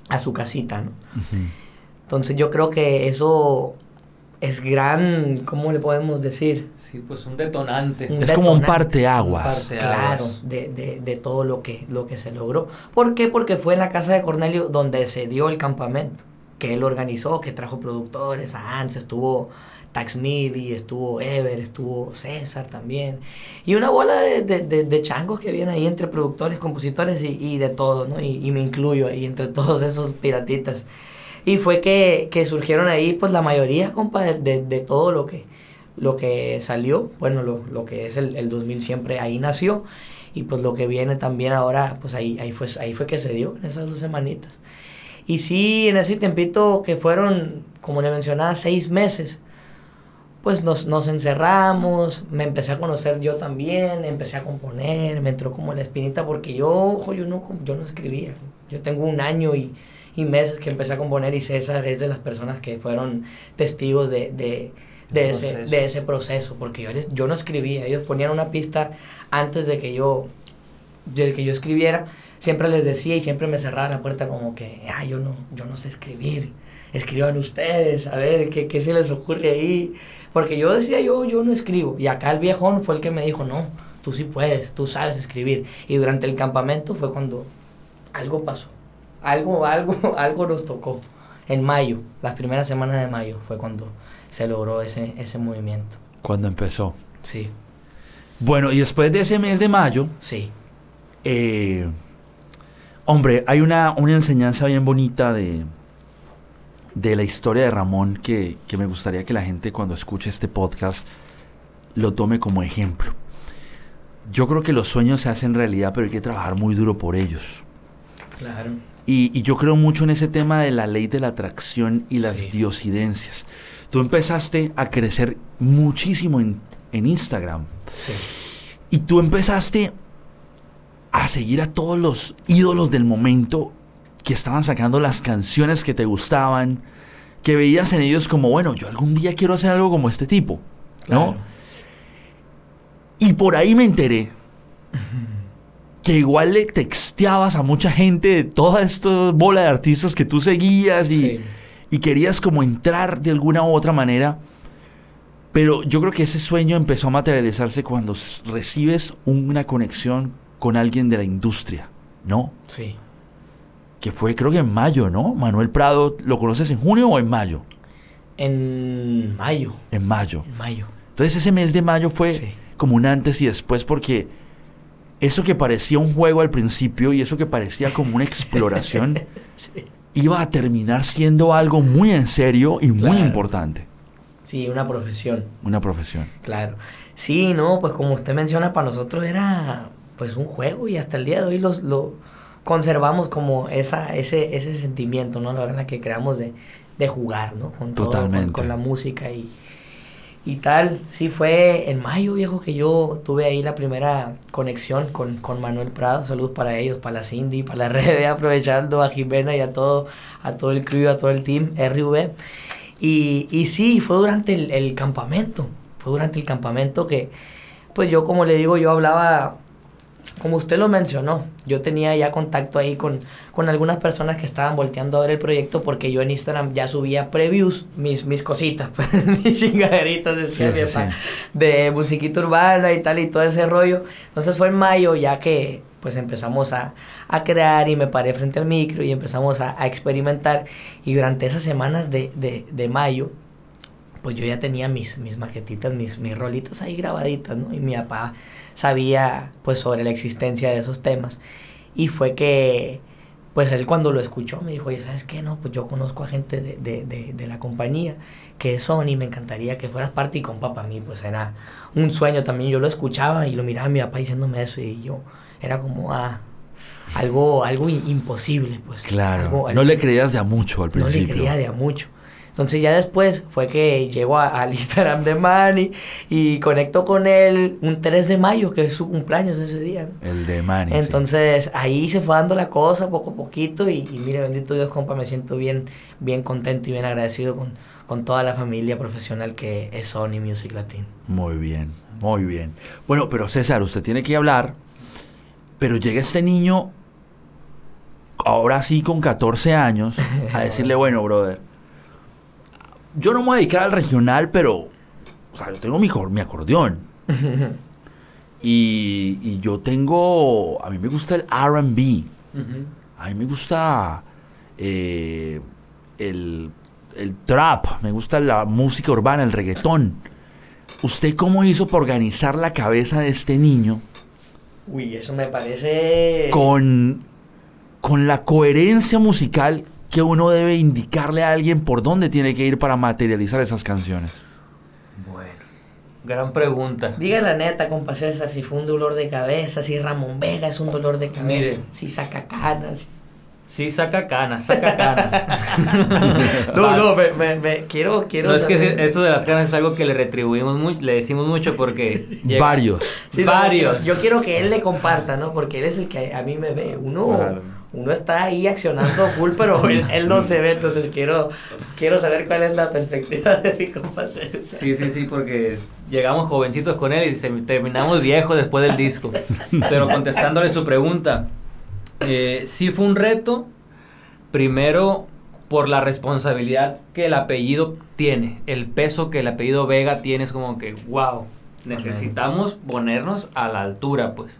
a su casita, ¿no? Entonces yo creo que eso es gran, ¿cómo le podemos decir? Sí, pues un detonante. es como un parteaguas. Claro, de, de, de, todo lo que, lo que se logró. ¿Por qué? Porque fue en la casa de Cornelio donde se dio el campamento, que él organizó, que trajo productores, a Hans, estuvo Tax Midi, estuvo Ever, estuvo César también. Y una bola de, de, de changos que vienen ahí entre productores, compositores y, de todo, ¿no? Y, me incluyo ahí entre todos esos piratitas. Y fue que, que surgieron ahí, pues la mayoría, compa, de, de, todo lo que, lo que salió. Bueno, lo, lo que es el, el 2000 siempre ahí nació. Y pues lo que viene también ahora, pues ahí, ahí, fue, ahí fue que se dio, en esas dos semanitas. Y sí, en ese tiempito que fueron, como le mencionaba, seis meses, pues nos, nos encerramos, me empecé a conocer yo también, empecé a componer, me entró como la espinita, porque yo, ojo, yo no, yo no escribía. Yo tengo un año y y meses que empecé a componer y César es de las personas que fueron testigos de, de, de ese, de ese proceso, porque yo, yo no escribía, ellos ponían una pista antes de que yo, de que yo escribiera, siempre les decía y siempre me cerraba la puerta como que, ah, yo no, yo no sé escribir, escriban ustedes, a ver, ¿qué, qué se les ocurre ahí? Porque yo decía, yo, yo no escribo, y acá el viejón fue el que me dijo, no, tú sí puedes, tú sabes escribir, y durante el campamento fue cuando algo pasó algo, algo, algo nos tocó. En mayo, las primeras semanas de mayo fue cuando se logró ese, ese movimiento. Cuando empezó. Sí. Bueno, y después de ese mes de mayo. Sí. Eh, hombre, hay una, una enseñanza bien bonita de, de la historia de Ramón que, que me gustaría que la gente cuando escuche este podcast lo tome como ejemplo. Yo creo que los sueños se hacen realidad, pero hay que trabajar muy duro por ellos. Claro. Y, yo creo mucho en ese tema de la ley de la atracción y las diosidencias. Tú empezaste a crecer muchísimo en, Instagram. Sí. Y tú empezaste a seguir a todos los ídolos del momento que estaban sacando las canciones que te gustaban, que veías en ellos como, bueno, yo algún día quiero hacer algo como este tipo, ¿no? Y por ahí me enteré que igual le texteabas a mucha gente de toda esta bola de artistas que tú seguías y, y, querías como entrar de alguna u otra manera. Pero yo creo que ese sueño empezó a materializarse cuando recibes una conexión con alguien de la industria, ¿no? Sí. Que fue creo que en mayo, ¿no? Manuel Prado, ¿lo conoces en junio o en mayo? En mayo. En mayo. En mayo. Entonces ese mes de mayo fue como un antes y después porque eso que parecía un juego al principio y eso que parecía como una exploración, iba a terminar siendo algo muy en serio y muy importante. Sí, una profesión. Una profesión. Claro. Sí, no, pues como usted menciona, para nosotros era pues un juego y hasta el día de hoy los, lo conservamos como esa, ese, ese sentimiento, ¿no? La verdad que creamos de, de jugar, ¿no? Con Totalmente. con la música y, y tal. Sí, fue en mayo, viejo, que yo tuve ahí la primera conexión con, con Manuel Prado. Saludos para ellos, para la Cindy, para la red, aprovechando a Jimena y a todo, a todo el crew, a todo el team, RV. Y, y sí, fue durante el, el campamento. Fue durante el campamento que, pues yo, como le digo, yo hablaba como usted lo mencionó, yo tenía ya contacto ahí con, con algunas personas que estaban volteando a ver el proyecto porque yo en Instagram ya subía previews, mis, mis cositas, pues, mis chingaderitas de musiquita urbana y tal y todo ese rollo. Entonces fue en mayo ya que pues empezamos a, a crear y me paré frente al micro y empezamos a, a experimentar y durante esas semanas de, de, de mayo pues yo ya tenía mis, mis maquetitas, mis, mis rolitas ahí grabaditas, ¿no? Y mi papá sabía pues sobre la existencia de esos temas. Y fue que, pues él cuando lo escuchó me dijo, oye, ¿sabes qué? No, pues yo conozco a gente de, de, de, de la compañía que es Sony, me encantaría que fueras parte y compa para mí, pues era un sueño también. Yo lo escuchaba y lo miraba a mi papá diciéndome eso y yo era como, ah, algo, algo imposible, pues. Claro. no le creías de a mucho al principio. No le creía de a mucho. Entonces ya después fue que llego al Instagram de Manny y conecto con él un 3 de mayo, que es su cumpleaños ese día. El de Manny. Entonces ahí se fue dando la cosa poco a poquito y, mire, bendito Dios, compa, me siento bien, bien contento y bien agradecido con, con toda la familia profesional que es Sony Music Latin. Muy bien, muy bien. Bueno, pero César, usted tiene que hablar, pero llega este niño, ahora sí con 14 años, a decirle, bueno, brother yo no me voy a dedicar al regional, pero, o sea, yo tengo mi, mi acordeón. y, yo tengo, a mí me gusta el RB. A mí me gusta eh, el, el trap, me gusta la música urbana, el reggaetón. ¿Usted cómo hizo para organizar la cabeza de este niño? Uy, eso me parece... Con, con la coherencia musical que uno debe indicarle a alguien por dónde tiene que ir para materializar esas canciones? Bueno, gran pregunta. Diga la neta, compa César, si fue un dolor de cabeza, si Ramón Vega es un dolor de cabeza, Mire, si saca canas. Sí, saca canas, saca canas. no, no, me, me, quiero, quiero. No es que eso de las canas es algo que le retribuimos mucho, le decimos mucho porque. Varios. Varios. yo quiero que él le comparta, ¿no? Porque él es el que a mí me ve. Uno uno está ahí accionando full, pero él, no se ve, entonces quiero, quiero saber cuál es la perspectiva de mi compa Sí, sí, sí, porque llegamos jovencitos con él y terminamos viejos después del disco. Pero contestándole su pregunta, eh, sí fue un reto, primero por la responsabilidad que el apellido tiene, el peso que el apellido Vega tiene, es como que, wow, necesitamos ponernos a la altura, pues.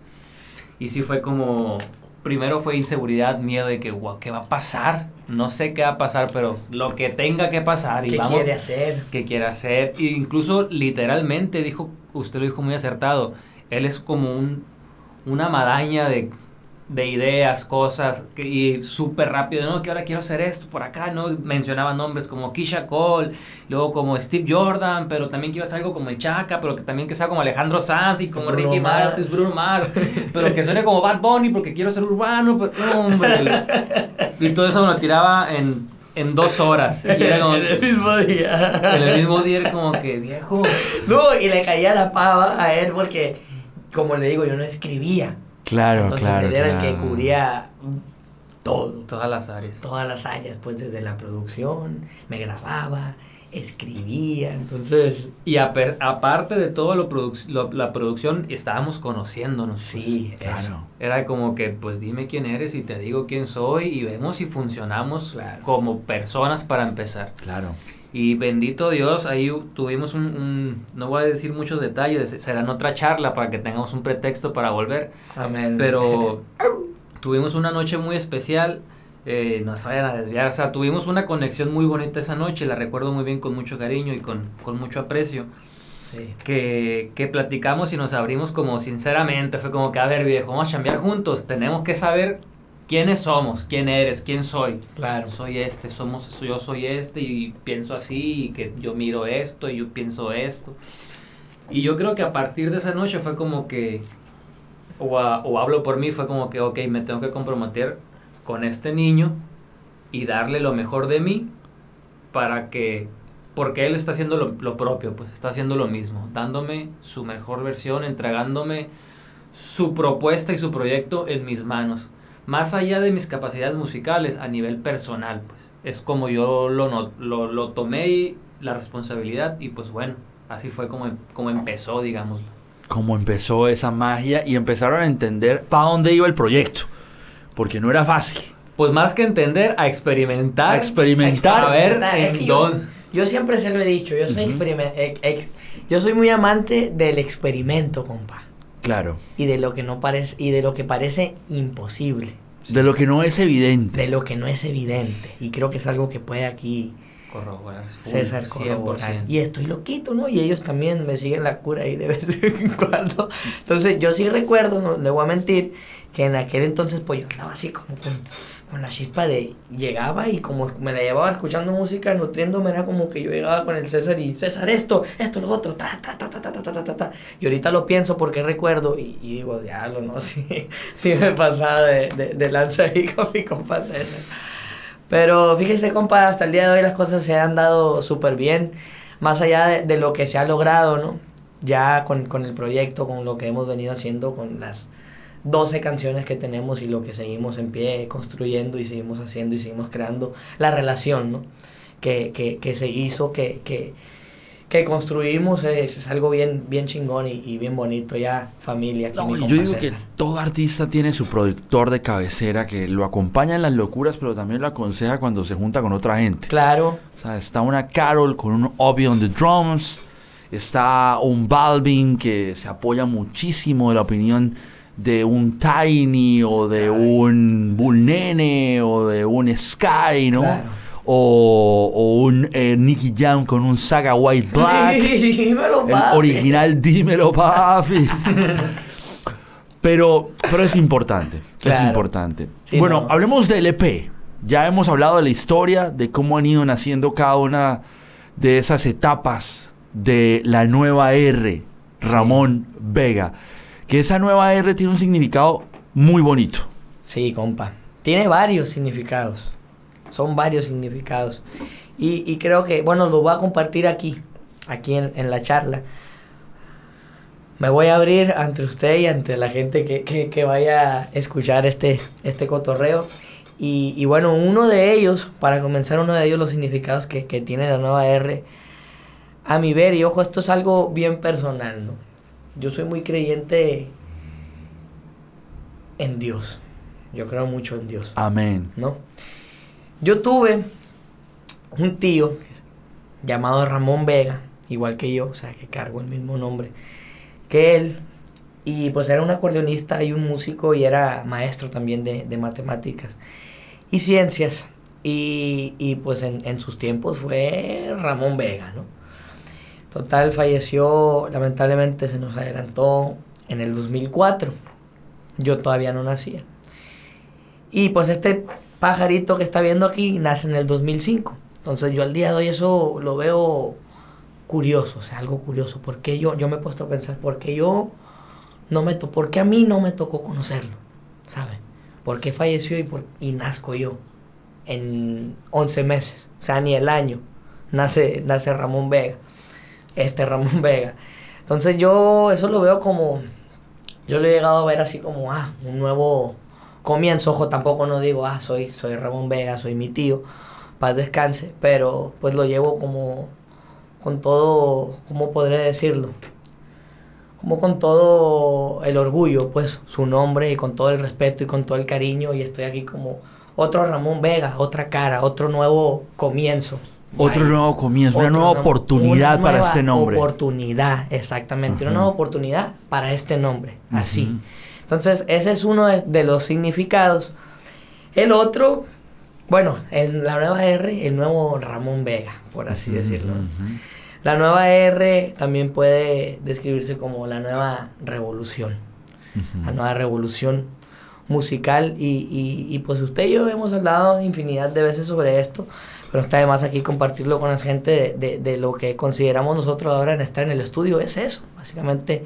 Y sí fue como, primero fue inseguridad, miedo de que, ¿qué va a pasar? No sé qué va a pasar, pero lo que tenga que pasar. Y ¿Qué quiere hacer? ¿Qué quiere hacer? E incluso literalmente dijo, usted lo dijo muy acertado, él es como un, una madaña de de ideas, cosas, y súper rápido, no, que ahora quiero hacer esto por acá, ¿no? Mencionaba nombres como Kisha Cole, luego como Steve Jordan, pero también quiero hacer algo como el Chaka, pero que también que sea como Alejandro Sanz y como Ricky Martin, Bruno Mars, pero que suene como Bad Bunny porque quiero ser urbano, pero, hombre. Y todo eso me lo tiraba en, en dos horas. Y era como, en el mismo día. En el mismo día era como que, viejo. No, y le caía la pava a él porque, como le digo, yo no escribía. Claro, Entonces claro. él era el que cubría todo. Todas las áreas. Todas las áreas, pues desde la producción, me grababa, escribía, entonces... Y aparte de todo lo, la producción, estábamos conociéndonos. Pues. Sí, claro. Era como que, pues dime quién eres y te digo quién soy y vemos si funcionamos como personas para empezar. Claro. Y bendito Dios, ahí tuvimos un, no voy a decir muchos detalles, será en otra charla para que tengamos un pretexto para volver. Amén. Pero tuvimos una noche muy especial, eh, no se vayan a desviar, o sea, tuvimos una conexión muy bonita esa noche, la recuerdo muy bien con mucho cariño y con, con mucho aprecio. Sí. Que, que platicamos y nos abrimos como sinceramente, fue como que, a ver viejo, vamos a cambiar juntos, tenemos que saber quiénes somos, quién eres, quién soy. Claro. Soy este, somos, yo soy este y pienso así, y que yo miro esto y yo pienso esto. Y yo creo que a partir de esa noche fue como que, o, o hablo por mí, fue como que, ok, me tengo que comprometer con este niño y darle lo mejor de mí para que, porque él está haciendo lo, lo propio, pues está haciendo lo mismo, dándome su mejor versión, entregándome su propuesta y su proyecto en mis manos más allá de mis capacidades musicales a nivel personal, pues es como yo lo, lo, lo tomé y la responsabilidad y pues bueno, así fue como, como empezó, digámoslo. Como empezó esa magia y empezaron a entender para dónde iba el proyecto, porque no era fácil. Pues más que entender, a experimentar. A experimentar. A ver en dónde. Yo, siempre se lo he dicho, yo soy, yo soy muy amante del experimento, compa. Claro. Y de lo que no parece y de lo que parece imposible. De lo que no es evidente. De lo que no es evidente. Y creo que es algo que puede aquí Corroborar. César corroborar. 100%. Y estoy loquito, ¿no? Y ellos también me siguen la cura ahí de vez en cuando. Entonces, yo sí recuerdo, no le voy a mentir, que en aquel entonces, pues yo andaba así como con, con la chispa de. Llegaba y como me la llevaba escuchando música, nutriéndome, era como que yo llegaba con el César y César, esto, esto, lo otro, ta, ta, ta, ta, ta, ta, ta, ta, ta. Y ahorita lo pienso porque recuerdo y, y digo, diablo, no, sí, sí me pasaba de, de, de lanza ahí con mi compa César. Pero fíjese, compa, hasta el día de hoy las cosas se han dado súper bien. Más allá de, de lo que se ha logrado, ¿no? Ya con, con el proyecto, con lo que hemos venido haciendo, con las 12 canciones que tenemos y lo que seguimos en pie construyendo y seguimos haciendo y seguimos creando, la relación, ¿no? Que, que, que se hizo, que, que, que construimos, es, es algo bien, bien chingón y, y bien bonito, ya familia. No, yo digo que César. todo artista tiene su productor de cabecera que lo acompaña en las locuras, pero también lo aconseja cuando se junta con otra gente. Claro, O sea, está una Carol con un Obi on the drums, está un Balvin que se apoya muchísimo de la opinión de un Tiny o de un Bull Nene o de un Sky, ¿no? Claro. O, o un eh, Nicky Jam con un Saga White Black. Dímelo, El papi. original, dímelo, papi. pero, pero es importante. Es importante. Sí, bueno, no. hablemos del EP. Ya hemos hablado de la historia, de cómo han ido naciendo cada una de esas etapas de la nueva R, Ramón Vega. Que esa nueva R tiene un significado muy bonito. Sí, compa. Tiene varios significados. Son varios significados. Y, y creo que, bueno, lo voy a compartir aquí, aquí en, en la charla. Me voy a abrir ante usted y ante la gente que, que, vaya a escuchar este, este cotorreo. Y, y bueno, uno de ellos, para comenzar, uno de ellos, los significados que, que tiene la nueva R, a mi ver, y ojo, esto es algo bien personal, ¿no? Yo soy muy creyente en Dios. Yo creo mucho en Dios, Amén. ¿no? Yo tuve un tío llamado Ramón Vega, igual que yo, o sea, que cargo el mismo nombre que él. Y pues era un acordeonista y un músico y era maestro también de, de matemáticas y ciencias. Y, y pues en, en sus tiempos fue Ramón Vega, ¿no? Total, falleció, lamentablemente se nos adelantó en el 2004. Yo todavía no nacía. Y pues este pajarito que está viendo aquí nace en el 2005. Entonces yo al día de hoy eso lo veo curioso, o sea, algo curioso. Porque yo, yo me he puesto a pensar, ¿por qué yo no me tocó, por qué a mí no me tocó conocerlo? ¿Sabe? ¿Por qué falleció y, por, y nazco yo en 11 meses? O sea, ni el año. Nace, nace Ramón Vega, este Ramón Vega. Entonces yo eso lo veo como, yo lo he llegado a ver así como, ah, un nuevo comienzo. Ojo, tampoco no digo, ah, soy, soy Ramón Vega, soy mi tío, paz descanse, pero pues lo llevo como con todo, ¿cómo podré decirlo? Como con todo el orgullo, pues, su nombre y con todo el respeto y con todo el cariño y estoy aquí como otro Ramón Vega, otra cara, otro nuevo comienzo. Otro nuevo comienzo, una Otro nueva nom- oportunidad una para nueva este nombre. Oportunidad, exactamente. Una Ujú. nueva oportunidad para este nombre. Así. Ujú. Entonces, ese es uno de, de los significados. El otro, bueno, el- la nueva R, el nuevo Ramón Vega, por así decirlo. Ujú. La nueva R también puede describirse como la nueva revolución. La nueva revolución musical. Y, y, y pues usted y yo hemos hablado infinidad de veces sobre esto. Pero está además aquí compartirlo con la gente de, de, lo que consideramos nosotros ahora en estar en el estudio. Es eso, básicamente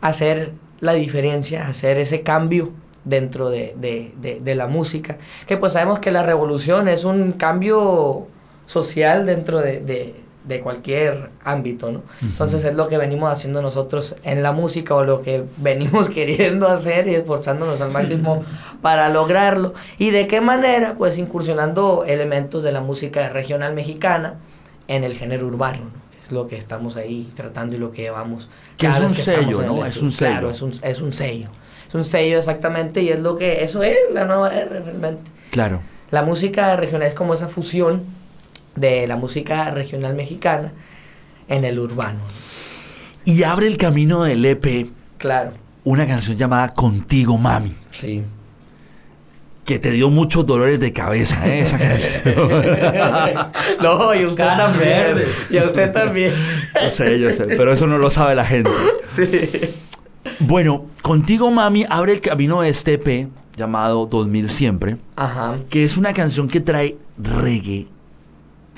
hacer la diferencia, hacer ese cambio dentro de, de, de, de la música. Que pues sabemos que la revolución es un cambio social dentro de, de, cualquier ámbito, ¿no? Entonces es lo que venimos haciendo nosotros en la música o lo que venimos queriendo hacer y esforzándonos al máximo para lograrlo. ¿Y de qué manera? Pues incursionando elementos de la música regional mexicana en el género urbano, ¿no? Es lo que estamos ahí tratando y lo que llevamos. Que es un sello, ¿no? Es un sello. Claro, es un, es un sello. Es un sello exactamente y es lo que, eso es la nueva R realmente. Claro. La música regional es como esa fusión de la música regional mexicana en el urbano. Y abre el camino del EP Claro. una canción llamada Contigo Mami. Sí. que te dio muchos dolores de cabeza, ¿eh? Esa canción. no, y usted también. verdes. Y a usted también. Yo sé, yo sé, pero eso no lo sabe la gente. sí. Bueno, contigo, mami, abre el camino de este EP llamado 2000 Siempre, Ajá. que es una canción que trae reggae,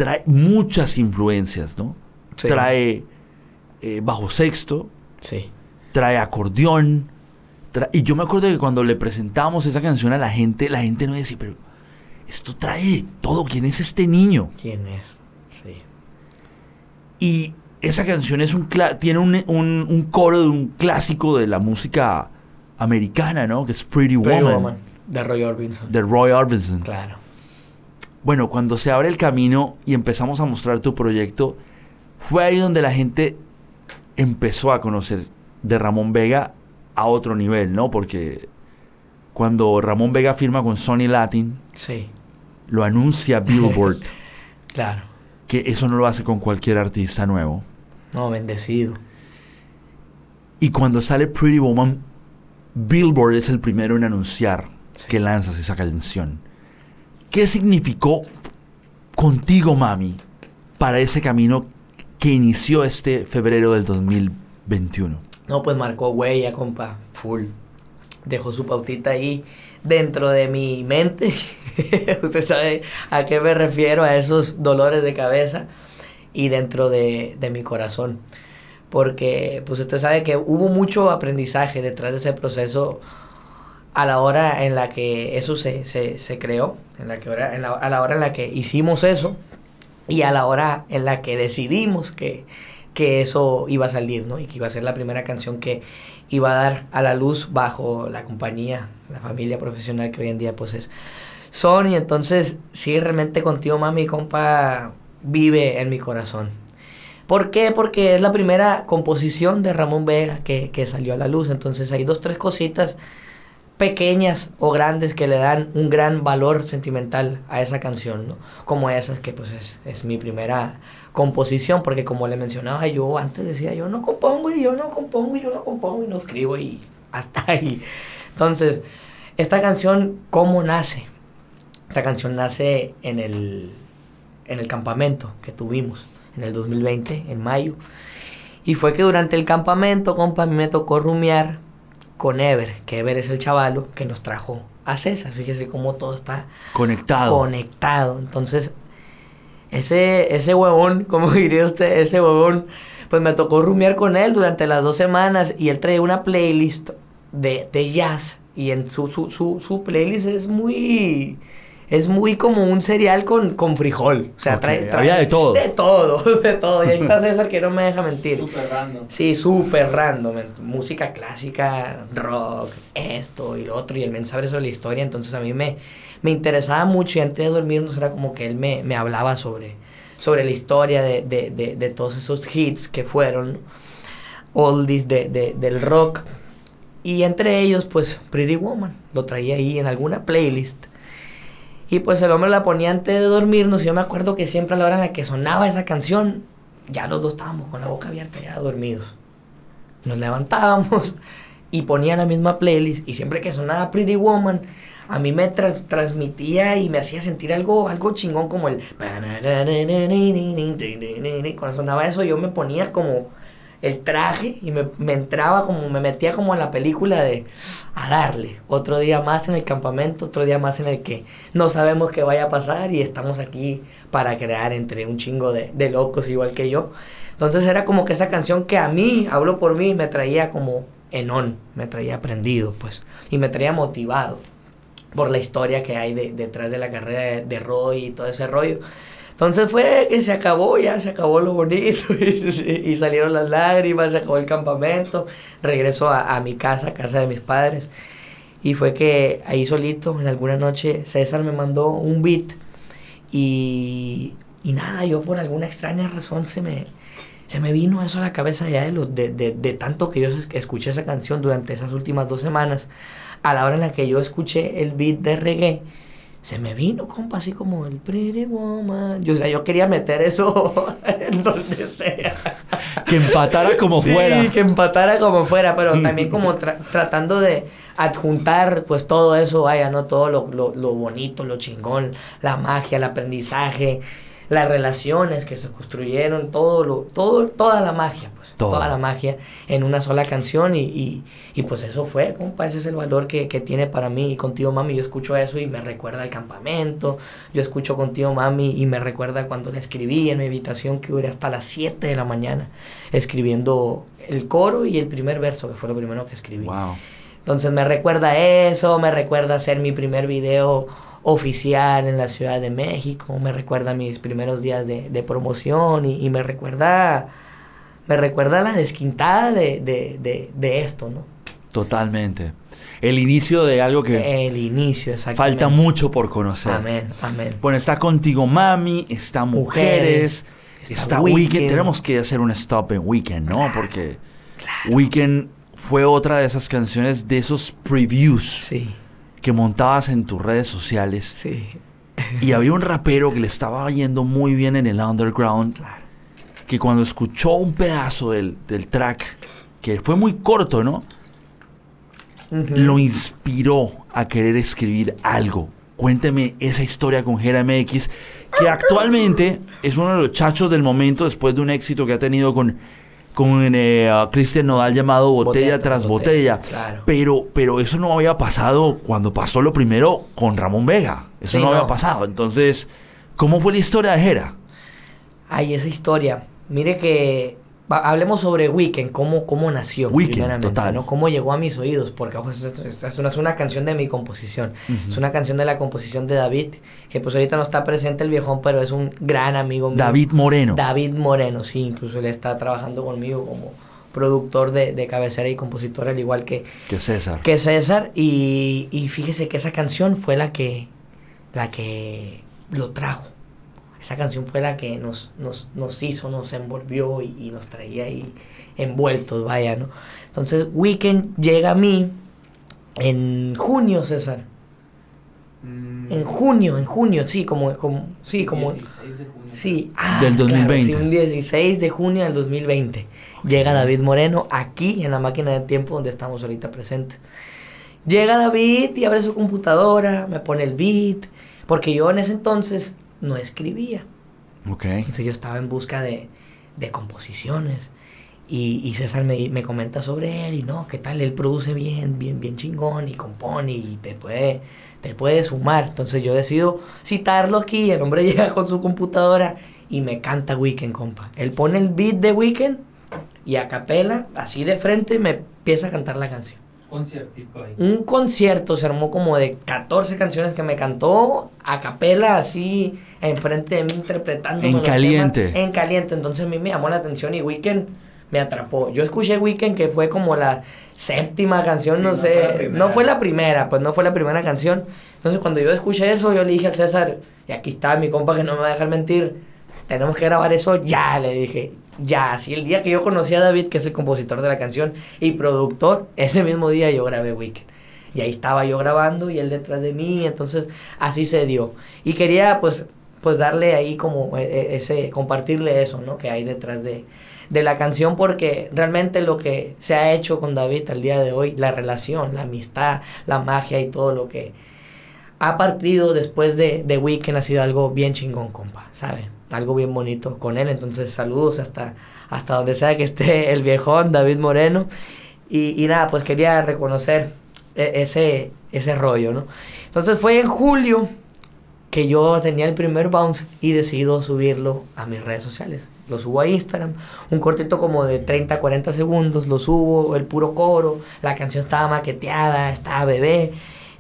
trae muchas influencias, ¿no? Sí. Trae eh, bajo sexto, Sí. trae acordeón. y yo me acuerdo que cuando le presentamos esa canción a la gente, la gente no decía, pero esto trae todo. ¿Quién es este niño? ¿Quién es? Sí. Y esa canción es un tiene un, un- un coro de un clásico de la música americana, ¿no? Que es Pretty, Pretty Woman, Woman, De Roy Orbison. de Roy Orbison. Claro. Bueno, cuando se abre el camino y empezamos a mostrar tu proyecto, fue ahí donde la gente empezó a conocer de Ramón Vega a otro nivel, ¿no? Porque cuando Ramón Vega firma con Sony Latin, Sí. lo anuncia Billboard, Claro. que eso no lo hace con cualquier artista nuevo. No, bendecido. Y cuando sale Pretty Woman, Billboard es el primero en anunciar Sí. que lanzas esa canción. ¿Qué significó contigo, mami, para ese camino que inició este febrero del 2021? No, pues marcó huella, compa. Full. Dejó su pautita ahí dentro de mi mente. Usted sabe a qué me refiero, a esos dolores de cabeza y dentro de, de mi corazón. Porque, pues usted sabe que hubo mucho aprendizaje detrás de ese proceso a la hora en la que eso se, se, se creó, en la que hora, en la- a la hora en la que hicimos eso y a la hora en la que decidimos que, que eso iba a salir, ¿no? Y que iba a ser la primera canción que iba a dar a la luz bajo la compañía, la familia profesional que hoy en día pues es Sony. Entonces, sí, realmente contigo, mami, compa, vive en mi corazón. ¿Por qué? Porque es la primera composición de Ramón Vega que, que salió a la luz. Entonces hay dos, tres cositas pequeñas o grandes que le dan un gran valor sentimental a esa canción, ¿no? Como esas que pues es, es mi primera composición, porque como le mencionaba yo antes decía yo no compongo y yo no compongo y yo no compongo y no escribo y hasta ahí. Entonces, esta canción, ¿cómo nace? Esta canción nace en el, en el campamento que tuvimos en el 2020, en mayo. Y fue que durante el campamento, compa, a mí me tocó rumiar con Ever, que Ever es el chavalo que nos trajo a César. Fíjese cómo todo está Conectado. conectado. Entonces, ese, ese huevón, como diría usted, ese huevón, pues me tocó rumiar con él durante las dos semanas y él traía una playlist de, de jazz y en su, su, su, su playlist es muy... Es muy como un cereal con, con frijol. O sea, Ok, trae, trae- había de todo. De todo, de todo. Y ahí está César que no me deja mentir. Súper random. Sí, súper random. Música clásica, rock, esto y lo otro. Y el mensaje sobre la historia. Entonces a mí me, me interesaba mucho. Y antes de dormirnos era como que él me, me hablaba sobre, sobre la historia de, de, de, de todos esos hits que fueron oldies de, de, del rock. Y entre ellos, pues, Pretty Woman. Lo traía ahí en alguna playlist. Y pues el hombre la ponía antes de dormirnos. Y yo me acuerdo que siempre a la hora en la que sonaba esa canción, ya los dos estábamos con la boca abierta, ya dormidos. Nos levantábamos y ponía la misma playlist. Y siempre que sonaba Pretty Woman, a mí me transmitía y me hacía sentir algo, algo chingón como el. Cuando sonaba eso, yo me ponía como el traje y me, me entraba como, me metía como en la película de a darle. Otro día más en el campamento, otro día más en el que no sabemos qué vaya a pasar y estamos aquí para crear entre un chingo de, de locos igual que yo. Entonces era como que esa canción que a mí, hablo por mí, me traía como en on, me traía prendido, pues, y me traía motivado por la historia que hay de- detrás de la carrera de, de Roy y todo ese rollo. Entonces fue que se acabó, ya se acabó lo bonito y, y salieron las lágrimas, se acabó el campamento, regreso a, a mi casa, casa de mis padres. Y fue que ahí solito, en alguna noche, César me mandó un beat y, y nada, yo por alguna extraña razón se me, se me vino eso a la cabeza ya de, lo- de, de, de tanto que yo es- escuché esa canción durante esas últimas dos semanas. A la hora en la que yo escuché el beat de reggae, se me vino, compa, así como el Pretty Woman. Yo, o sea, yo quería meter eso en donde sea. Que empatara como Sí, fuera. que empatara como fuera, pero también como tra- tratando de adjuntar pues todo eso, vaya, ¿no? Todo lo, lo, lo bonito, lo chingón, la magia, el aprendizaje, las relaciones que se construyeron, todo lo, todo, toda la magia, toda la magia en una sola canción y, y, y, pues eso fue, compa, ese es el valor que, que tiene para mí y contigo mami, yo escucho eso y me recuerda al campamento, yo escucho contigo mami y me recuerda cuando le escribí en mi habitación que duré hasta las 7 de la mañana escribiendo el coro y el primer verso, que fue lo primero que escribí. Wow. Entonces me recuerda eso, me recuerda hacer mi primer video oficial en la Ciudad de México, me recuerda mis primeros días de, de promoción y, y, me recuerda me recuerda la desquintada de, de, de, de, esto, ¿no? Totalmente. El inicio de algo que... El inicio, exactamente. Falta mucho por conocer. Amén, amén. Bueno, está contigo Mami, está Mujeres, Mujeres está, está weekend. weekend. Tenemos que hacer un stop en Weekend, ¿no? Claro, Porque claro. Weekend fue otra de esas canciones, de esos previews Sí, que montabas en tus redes sociales. sí. Y había un rapero que le estaba yendo muy bien en el underground. Claro. Que cuando escuchó un pedazo del, del track, que fue muy corto, ¿no? Lo inspiró a querer escribir algo. Cuénteme esa historia con Jera MX, que actualmente es uno de los chachos del momento después de un éxito que ha tenido con, con eh, Cristian Nodal llamado Botella, Botella tras Botella. botella, claro. Pero, pero eso no había pasado cuando pasó lo primero con Ramón Vega. Eso Sí, no, había pasado. Entonces, ¿cómo fue la historia de Jera? Ay, esa historia. Mire que hablemos sobre Weekend, cómo, cómo nació. Weekend, total. ¿no? Cómo llegó a mis oídos, porque ojo, es, es- es una, es una canción de mi composición. Es una canción de la composición de David, que pues ahorita no está presente el viejón, pero es un gran amigo mío. David Moreno. David Moreno, sí, incluso él está trabajando conmigo como productor de, de cabecera y compositor, al igual que, que César. que César. Y, y fíjese que esa canción fue la que, la que lo trajo. Esa canción fue la que nos, nos, nos hizo, nos envolvió y, y nos traía ahí envueltos, vaya, ¿no? Entonces, Weekend llega a mí en junio, César. En junio, en junio, sí, como, como, sí, como, 16 de junio. Sí, ah, Del claro, 2020. sí, un 16 de junio del 2020. Llega David Moreno aquí en la máquina de tiempo donde estamos ahorita presentes. Llega David y abre su computadora, me pone el beat, porque yo en ese entonces no escribía. Ok. Entonces yo estaba en busca de, de composiciones. Y, y César me, me comenta sobre él y no, ¿qué tal? Él produce bien, bien, bien chingón y compone y te puede, te puede sumar. Entonces yo decido citarlo aquí. El hombre llega con su computadora y me canta Weekend, compa. Él pone el beat de Weekend y a capela, así de frente, me empieza a cantar la canción. Conciertico ahí. Un concierto se armó como de 14 canciones que me cantó a capela, así enfrente de mí interpretando. En caliente. En caliente. Entonces a mí me llamó la atención y Weekend me atrapó. Yo escuché Weekend que fue como la séptima canción, Sí, no, no sé. fue no fue la primera, pues no fue la primera canción. Entonces cuando yo escuché eso, yo le dije al César, y aquí está mi compa que no me va a dejar mentir, tenemos que grabar eso ya, le dije. Ya, así el día que yo conocí a David, que es el compositor de la canción y productor, ese mismo día yo grabé Weekend. Y ahí estaba yo grabando y él detrás de mí, entonces así se dio. Y quería pues pues darle ahí como e- e- ese compartirle eso, ¿no? Que hay detrás de de la canción porque realmente lo que se ha hecho con David al día de hoy, la relación, la amistad, la magia y todo lo que ha partido después de, de Weekend ha sido algo bien chingón, compa, ¿sabe? Algo bien bonito con él. Entonces, saludos hasta, hasta donde sea que esté el viejón, David Moreno. Y, y nada, pues quería reconocer e- ese, ese rollo, ¿no? Entonces fue en julio que yo tenía el primer bounce y decido subirlo a mis redes sociales. Lo subo a Instagram, un cortito como de 30, 40 segundos, lo subo, el puro coro, la canción estaba maqueteada, estaba bebé.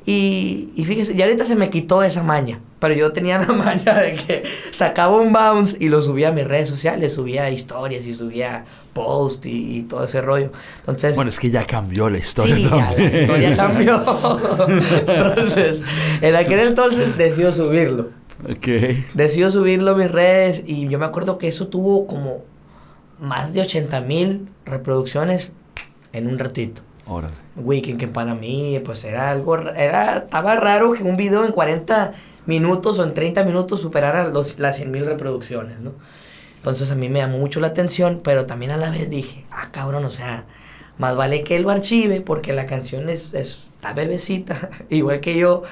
Y, y fíjese, y ahorita se me quitó esa maña, pero yo tenía la maña de que sacaba un bounce y lo subía a mis redes sociales, subía historias y subía post y, y todo ese rollo. Entonces, Bueno, es que ya cambió la historia Sí, ya la historia cambió. entonces, en aquel entonces decido subirlo. Ok. Decido subirlo a mis redes y yo me acuerdo que eso tuvo como más de 80 mil reproducciones en un ratito. Órale. Weekend que para mí pues era algo, ra- era, estaba raro que un video en 40 minutos o en 30 minutos superara los, las 100 mil reproducciones, ¿no? Entonces a mí me llamó mucho la atención, pero también a la vez dije, ah cabrón, o sea, más vale que él lo archive porque la canción es, es está bebecita, igual que yo,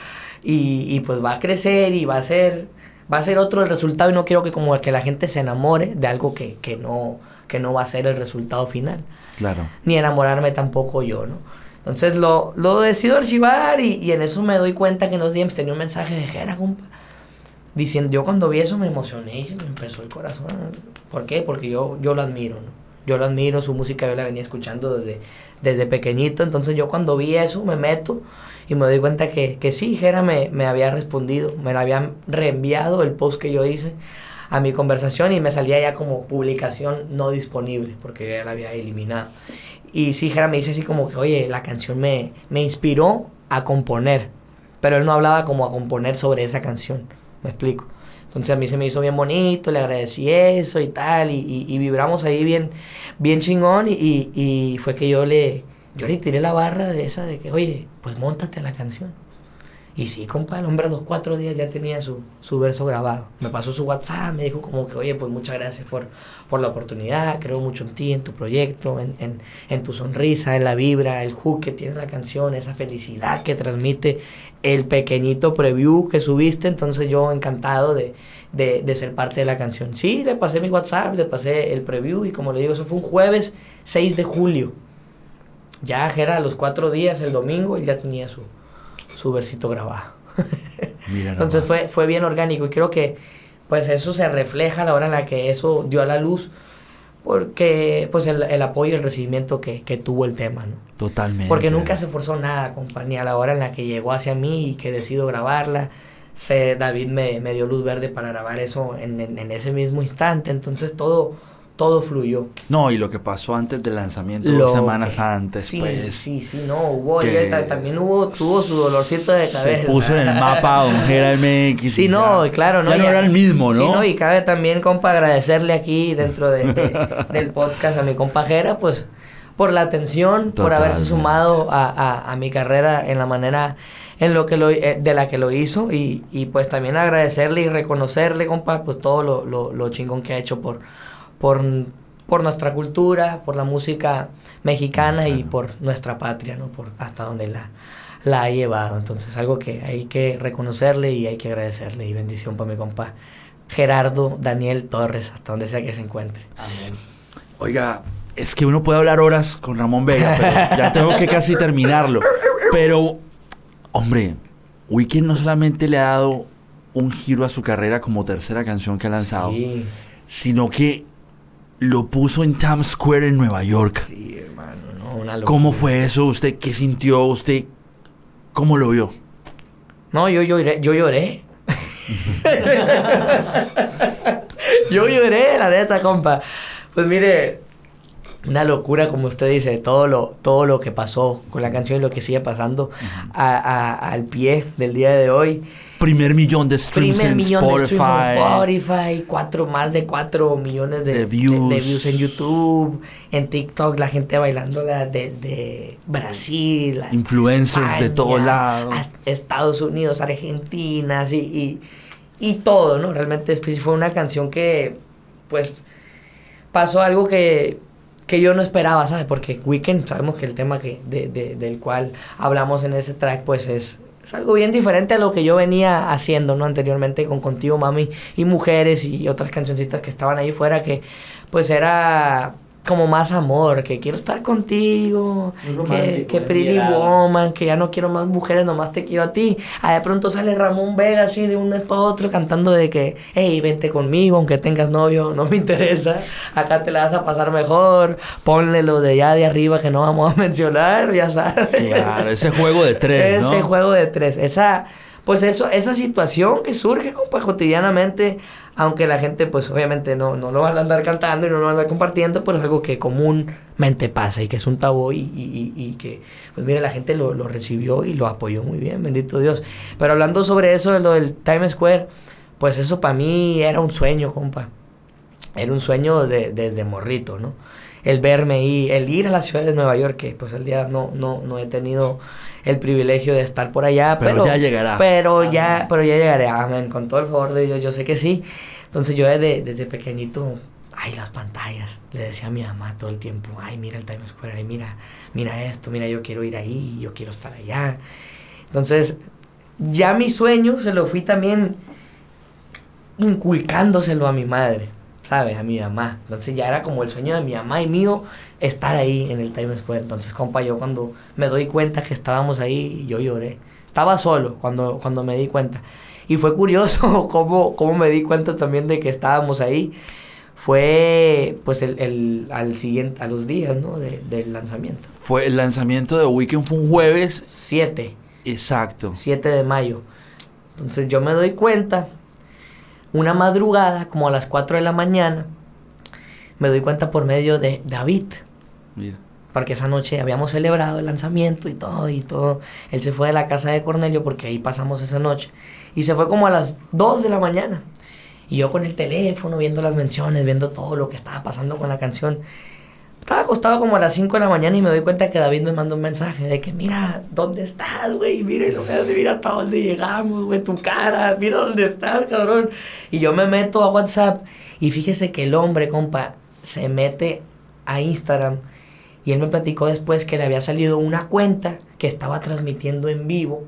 y, y, pues va a crecer y va a ser, va a ser otro el resultado y no quiero que como que la gente se enamore de algo que, que, no, que no va a ser el resultado final. Claro. Ni enamorarme tampoco yo, ¿no? Entonces lo, lo decido archivar y, y en eso me doy cuenta que en los DMs tenía un mensaje de Jera, compa. Diciendo, yo cuando vi eso me emocioné y me empezó el corazón. ¿Por qué? Porque yo, yo lo admiro, ¿no? Yo lo admiro, su música yo la venía escuchando desde, desde pequeñito. Entonces yo cuando vi eso me meto y me doy cuenta que, que sí, Jera me, me había respondido, me la habían reenviado el post que yo hice a mi conversación y me salía ya como publicación no disponible porque ya la había eliminado. Y sí, Jera me dice así como que, oye, la canción me, me inspiró a componer, pero él no hablaba como a componer sobre esa canción, me explico. Entonces a mí se me hizo bien bonito, le agradecí eso y tal, y, y, y vibramos ahí bien, bien chingón, y, y, fue que yo le, yo le tiré la barra de esa de que, oye, pues montate la canción. Y sí, compa, el hombre a los cuatro días ya tenía su, su verso grabado. Me pasó su WhatsApp, me dijo como que, oye, pues muchas gracias por, por la oportunidad, creo mucho en ti, en tu proyecto, en, en, en tu sonrisa, en la vibra, el hook que tiene la canción, esa felicidad que transmite el pequeñito preview que subiste, entonces yo encantado de, de, de, ser parte de la canción. Sí, le pasé mi WhatsApp, le pasé el preview y como le digo, eso fue un jueves 6 de julio. Ya era a los cuatro días, el domingo, y ya tenía su, su versito grabado. Mira entonces fue, fue bien orgánico y creo que pues eso se refleja a la hora en la que eso dio a la luz porque pues el, el apoyo y el recibimiento que, que, tuvo el tema, ¿no? Totalmente. Porque nunca se forzó nada, compañía, a la hora en la que llegó hacia mí y que decido grabarla, se, David me, me dio luz verde para grabar eso en, en, en, ese mismo instante, entonces todo, todo fluyó. No, y lo que pasó antes del lanzamiento, lo dos semanas que, antes, sí, pues. Sí, sí, no, hubo, también hubo, tuvo su dolorcito de cabeza. Se puso en el mapa Don Jera MX. Sí, no, ya, claro, no. Ya, no era el mismo, ¿no? Sí, no, y cabe también, compa, agradecerle aquí dentro de, de, del podcast a mi compa Jera, pues, por la atención, por haberse sumado a, a, a, mi carrera en la manera en lo que lo, eh, de la que lo hizo y, y pues también agradecerle y reconocerle, compa, pues todo lo, lo, lo chingón que ha hecho por, por, por nuestra cultura, por la música mexicana y por nuestra patria, ¿no? Por hasta donde la, la ha llevado. Entonces, algo que hay que reconocerle y hay que agradecerle. Y bendición para mi compa Gerardo Daniel Torres, hasta donde sea que se encuentre. Amén. Oiga, es que uno puede hablar horas con Ramón Vega, pero ya tengo que casi terminarlo. Pero, hombre, Weekend no solamente le ha dado un giro a su carrera como tercera canción que ha lanzado, Sí. sino que lo puso en Times Square en Nueva York. Sí, hermano, no, una locura. ¿Cómo fue eso? ¿Usted qué sintió? ¿Usted cómo lo vio? No, yo lloré, yo lloré. yo lloré, la neta, compa. Pues mire, una locura, como usted dice, todo lo, todo lo que pasó con la canción y lo que sigue pasando a, a, al pie del día de hoy. Primer millón de streams Primer en millón Spotify. de streams en Spotify, cuatro, más de cuatro millones de, de, views. De, views. en YouTube, en TikTok, la gente bailándola desde Brasil. Influencers España, de todos lados. Estados Unidos, Argentina, y, y, y todo, ¿no? Realmente fue una canción que, pues, pasó algo que que yo no esperaba, ¿sabes? Porque Weekend, sabemos que el tema que, de, de, del cual hablamos en ese track, pues es, es, algo bien diferente a lo que yo venía haciendo, ¿no? Anteriormente con Contigo Mami y Mujeres y otras cancioncitas que estaban ahí fuera, que pues era como más amor, que quiero estar contigo, que, que pretty woman, que ya no quiero más mujeres, nomás te quiero a ti. Ah, de pronto sale Ramón Vega así de un mes para otro cantando de que, hey, vente conmigo, aunque tengas novio, no me interesa, acá te la vas a pasar mejor, ponle lo de allá de arriba que no vamos a mencionar, ya sabes. Claro, ese juego de tres, Ese ¿no? juego de tres, esa pues eso, esa situación que surge, compa, cotidianamente, aunque la gente, pues obviamente no, no lo van a andar cantando y no lo van a andar compartiendo, pero es algo que comúnmente pasa y que es un tabú y, y, y, que, pues mire, la gente lo, lo, recibió y lo apoyó muy bien, bendito Dios. Pero hablando sobre eso, de lo del Times Square, pues eso para mí era un sueño, compa. Era un sueño de, desde morrito, ¿no? El verme ahí, el ir a la ciudad de Nueva York, que pues el día no, no, no he tenido el privilegio de estar por allá, pero, pero ya llegará. Pero amén. ya, pero ya llegaré, amén, con todo el favor de Dios, yo sé que sí. Entonces yo desde, desde pequeñito ay, las pantallas. Le decía a mi mamá todo el tiempo, ay, mira el Times Square, ay, mira, mira esto, mira, yo quiero ir ahí, yo quiero estar allá. Entonces, ya mi sueño se lo fui también inculcándoselo a mi madre, ¿sabes? A mi mamá. Entonces ya era como el sueño de mi mamá y mío estar ahí en el Times Square. Entonces, compa, yo cuando me doy cuenta que estábamos ahí, yo lloré. Estaba solo cuando, cuando me di cuenta. Y fue curioso cómo, cómo me di cuenta también de que estábamos ahí. Fue pues el, el al siguiente, a los días, ¿no? De, del lanzamiento. Fue el lanzamiento de Weekend fue un jueves. 7. Exacto. 7 de mayo. Entonces yo me doy cuenta, una madrugada, como a las 4 de la mañana, me doy cuenta por medio de David. Mira. Porque esa noche habíamos celebrado el lanzamiento y todo, y todo. Él se fue de la casa de Cornelio porque ahí pasamos esa noche. Y se fue como a las 2 de la mañana. Y yo con el teléfono, viendo las menciones, viendo todo lo que estaba pasando con la canción. Estaba acostado como a las 5 de la mañana y me doy cuenta que David me manda un mensaje de que mira, ¿dónde estás, güey? Mira, mira hasta dónde llegamos, güey, tu cara, mira dónde estás, cabrón. Y yo me meto a WhatsApp y fíjese que el hombre, compa, se mete a Instagram y él me platicó después que le había salido una cuenta que estaba transmitiendo en vivo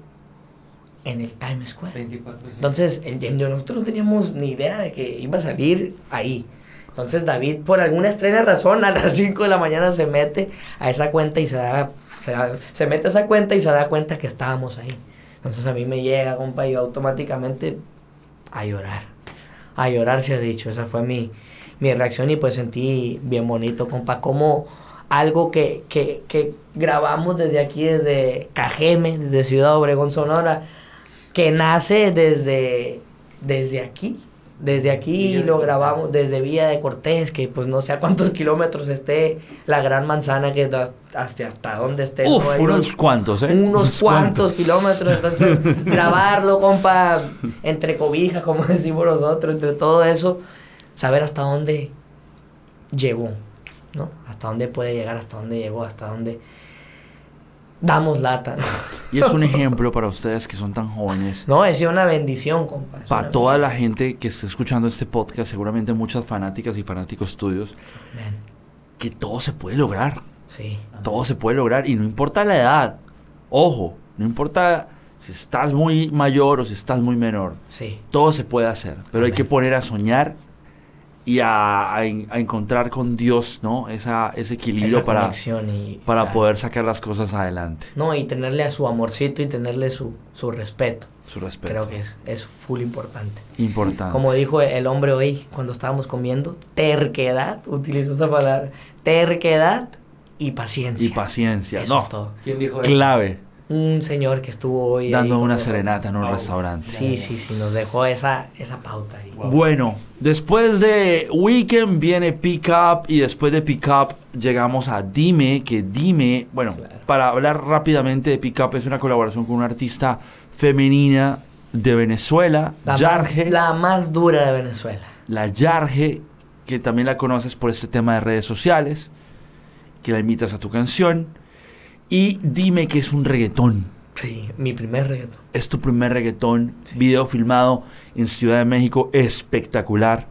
en el Times Square. 24, sí. Entonces, el, nosotros no teníamos ni idea de que iba a salir ahí. Entonces, David, por alguna extraña razón, a las 5 de la mañana se mete a esa cuenta y se da, se, se mete a esa cuenta y se da cuenta que estábamos ahí. Entonces, a mí me llega, compa, y automáticamente a llorar. A llorar se ha dicho. Esa fue mi, mi reacción y pues sentí bien bonito, compa, como algo que, que, que grabamos desde aquí, desde Cajeme, desde Ciudad Obregón, Sonora, que nace desde, desde aquí. Desde aquí lo Cortés. grabamos, desde Villa de Cortés, que pues no sé a cuántos kilómetros esté la gran manzana, que da- hasta, hasta dónde esté. Uf, ¿no? Hay unos cuantos, ¿eh? unos cuantos kilómetros. Entonces, grabarlo, compa, entre cobijas, como decimos nosotros, entre todo eso, saber hasta dónde llegó, ¿no? Hasta dónde puede llegar, hasta dónde llegó, hasta dónde damos lata, ¿no? Y es un ejemplo para ustedes que son tan jóvenes. No, es una bendición, compa. es Para toda la gente que está escuchando este podcast, seguramente muchas fanáticas y fanáticos tuyos, bendición. que todo se puede lograr. Sí, Todo se puede lograr y no importa la edad. Ojo, no importa si estás muy mayor o si estás muy menor. sí. Todo se puede hacer, pero hay que poner a soñar y a, a en- a encontrar con Dios, ¿no? Esa, ese equilibrio Esa para, y, para claro. poder sacar las cosas adelante. No, y tenerle a su amorcito y tenerle su, su respeto. Su respeto. Creo que es, es full importante. importante. Como dijo el hombre hoy cuando estábamos comiendo, terquedad, utilizó esa palabra, terquedad y paciencia. y paciencia. Eso no, es todo. ¿Quién dijo eso? clave. Un señor que estuvo hoy Dando una serenata en un Wow. restaurante. Sí, sí, sí, nos dejó esa, esa pauta ahí. Wow. Bueno, después de Weekend viene Pick Up y después de Pick Up llegamos a Dime, que Dime, bueno, Claro. para hablar rápidamente de Pick Up es una colaboración con una artista femenina de Venezuela, La, Yarge, más, la más dura de Venezuela. la Yarge, que también la conoces por este tema de redes sociales, que la invitas a tu canción, y Dime que es un reggaetón. Sí, mi primer reggaetón. Es tu primer reggaetón, Sí. video filmado en Ciudad de México, espectacular.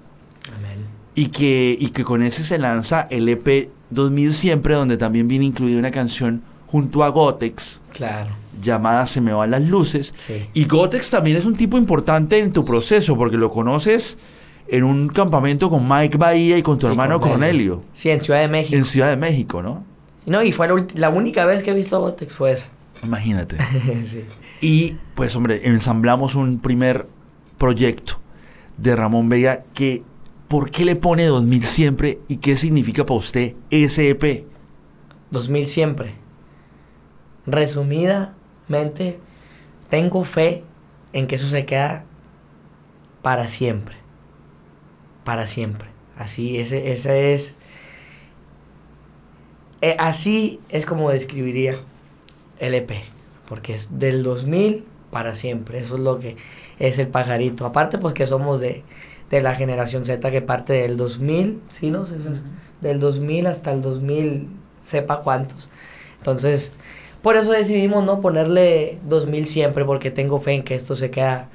Amén. Y que, y que con ese se lanza el EP 2000 Siempre, donde también viene incluida una canción junto a Gotex Claro, llamada Se me van las luces. sí. Y Gotex también es un tipo importante en tu proceso, porque lo conoces en un campamento con Mike Bahía y con tu Y hermano Cornelio. Cornelio, Sí, en Ciudad de México. en Ciudad de México, ¿no? No, y fue la, única vez que he visto a Botex fue esa. Imagínate. sí. Y pues hombre, ensamblamos un primer proyecto de Ramón Vega que ¿por qué le pone 2000 siempre y qué significa para usted ese EP? 2000 siempre. Resumidamente, tengo fe en que eso se queda para siempre. Para siempre. Así, ese, ese es. Eh, así es como describiría el EP. Porque es del 2000 para siempre. Eso es lo que es el pajarito. Aparte, pues que somos de, de la generación Z que parte del 2000, ¿sí, no, César? del 2000 hasta el 2000, sepa cuántos. Entonces, por eso decidimos no ponerle 2000 siempre, porque tengo fe en que esto se queda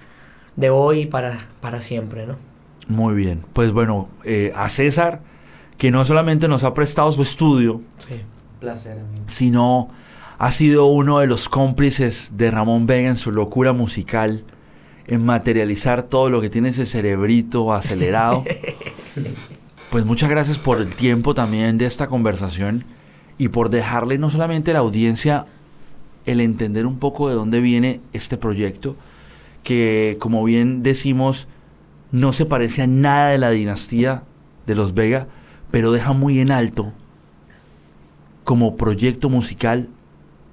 de hoy para, para siempre, ¿no? Muy bien. Pues bueno, eh, a César, que no solamente nos ha prestado su estudio, Sí. Placer, amigo. sino ha sido uno de los cómplices de Ramón Vega en su locura musical, en materializar todo lo que tiene ese cerebrito acelerado. Pues muchas gracias por el tiempo también de esta conversación y por dejarle no solamente a la audiencia el entender un poco de dónde viene este proyecto, que como bien decimos, no se parece a nada de la dinastía de los Vega, pero deja muy en alto como proyecto musical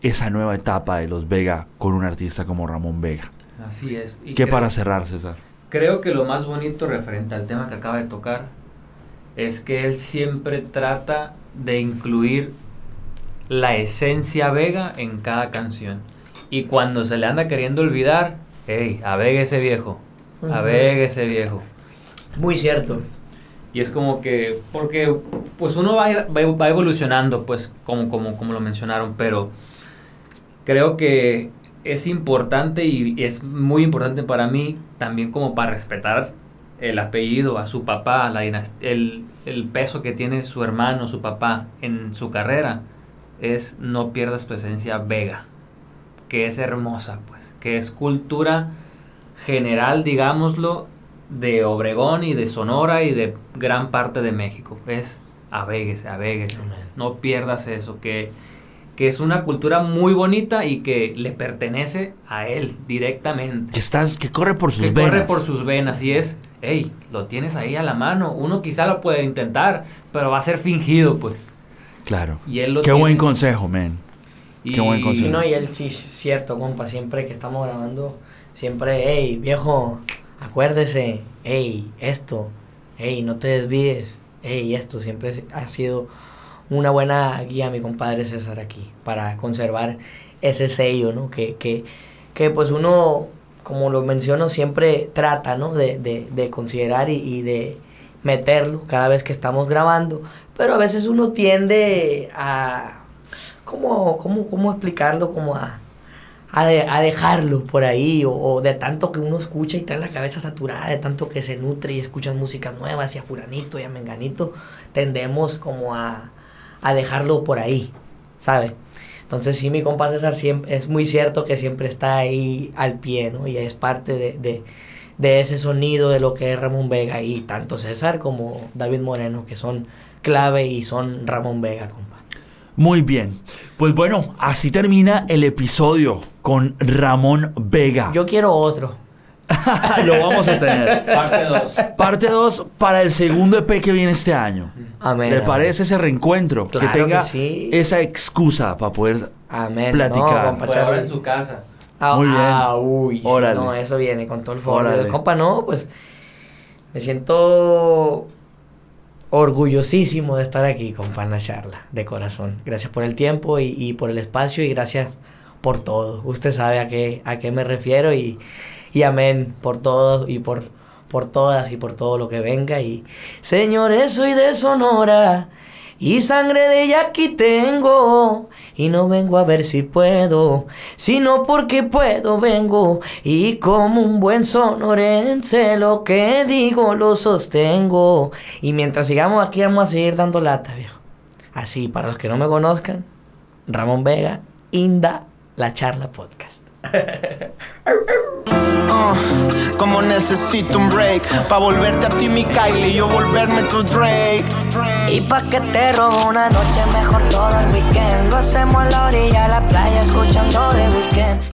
esa nueva etapa de los Vega con un artista como Ramón Vega. Así es. Y ¿Qué creo- para cerrar, César? Creo que lo más bonito referente al tema que acaba de tocar es que él siempre trata de incluir la esencia Vega en cada canción. Y cuando se le anda queriendo olvidar, hey, a Vega ese viejo, a. Vega ese viejo. Muy cierto. Y es como que, porque pues uno va, va, va evolucionando, pues como, como, como lo mencionaron, pero creo que es importante y es muy importante para mí también como para respetar el apellido a su papá, la el, el peso que tiene su hermano, su papá en su carrera, es no pierdas tu esencia vega, que es hermosa, pues, que es cultura general, digámoslo, de Obregón y de Sonora y de gran parte de México. Es avéguese, avéguese. No pierdas eso, que, que es una cultura muy bonita y que le pertenece a él directamente. Que, estás, que corre por sus Que venas. corre por sus venas y es, hey, lo tienes ahí a la mano. Uno quizá lo puede intentar, pero va a ser fingido, pues. Claro. Y él lo Qué tiene. buen consejo, man. Qué buen Y consejo. no, y él sí, cierto, compa, siempre que estamos grabando, siempre, hey, viejo, acuérdese, hey, esto, hey, no te desvíes, hey, esto, siempre ha sido una buena guía mi compadre César aquí, para conservar ese sello, ¿no? Que, que, que pues uno, como lo menciono, siempre trata, ¿no? De, de, de considerar y, y de meterlo cada vez que estamos grabando, pero a veces uno tiende a ¿cómo, cómo, cómo explicarlo? Como a, a, de- dejarlo por ahí, o, de tanto que uno escucha y trae la cabeza saturada, de tanto que se nutre y escuchas músicas nuevas y a fulanito y a menganito, tendemos como a, dejarlo por ahí, ¿sabe? Entonces sí, mi compa César es muy cierto que siempre está ahí al pie, ¿no? Y es parte de, de, de ese sonido de lo que es Ramón Vega y tanto César como David Moreno, que son clave y son Ramón Vega, compa. Muy bien. Pues bueno, así termina el episodio con Ramón Vega. Yo quiero otro. Lo vamos a tener. Parte 2. Parte 2 para el segundo EP que viene este año. Amén. ¿Le amén. parece ese reencuentro? Claro que tenga que sí. esa excusa para poder... Amén. platicar. No, compa en su casa. Ah, Muy bien. ah, uy, Órale. no, eso viene con todo el favor. Compa, no, pues me siento orgullosísimo de estar aquí, compa, en la charla, de corazón. Gracias por el tiempo y, y por el espacio y gracias por todo. Usted sabe a qué, a qué me refiero y, y amén por todo y por, por todas y por todo lo que venga. Y señores, soy de Sonora y sangre de ella aquí tengo. Y no vengo a ver si puedo, sino porque puedo vengo. Y como un buen sonorense, lo que digo lo sostengo. Y mientras sigamos aquí, vamos a seguir dando lata, viejo. Así, para los que no me conozcan, Ramón Vega, Inda, La Charla Podcast. Uh, como necesito un break Pa' volverte a ti mi Kylie y yo volverme tu Drake. Y pa' que te robo una noche mejor todo el weekend. Lo hacemos a la orilla de la playa escuchando The Weeknd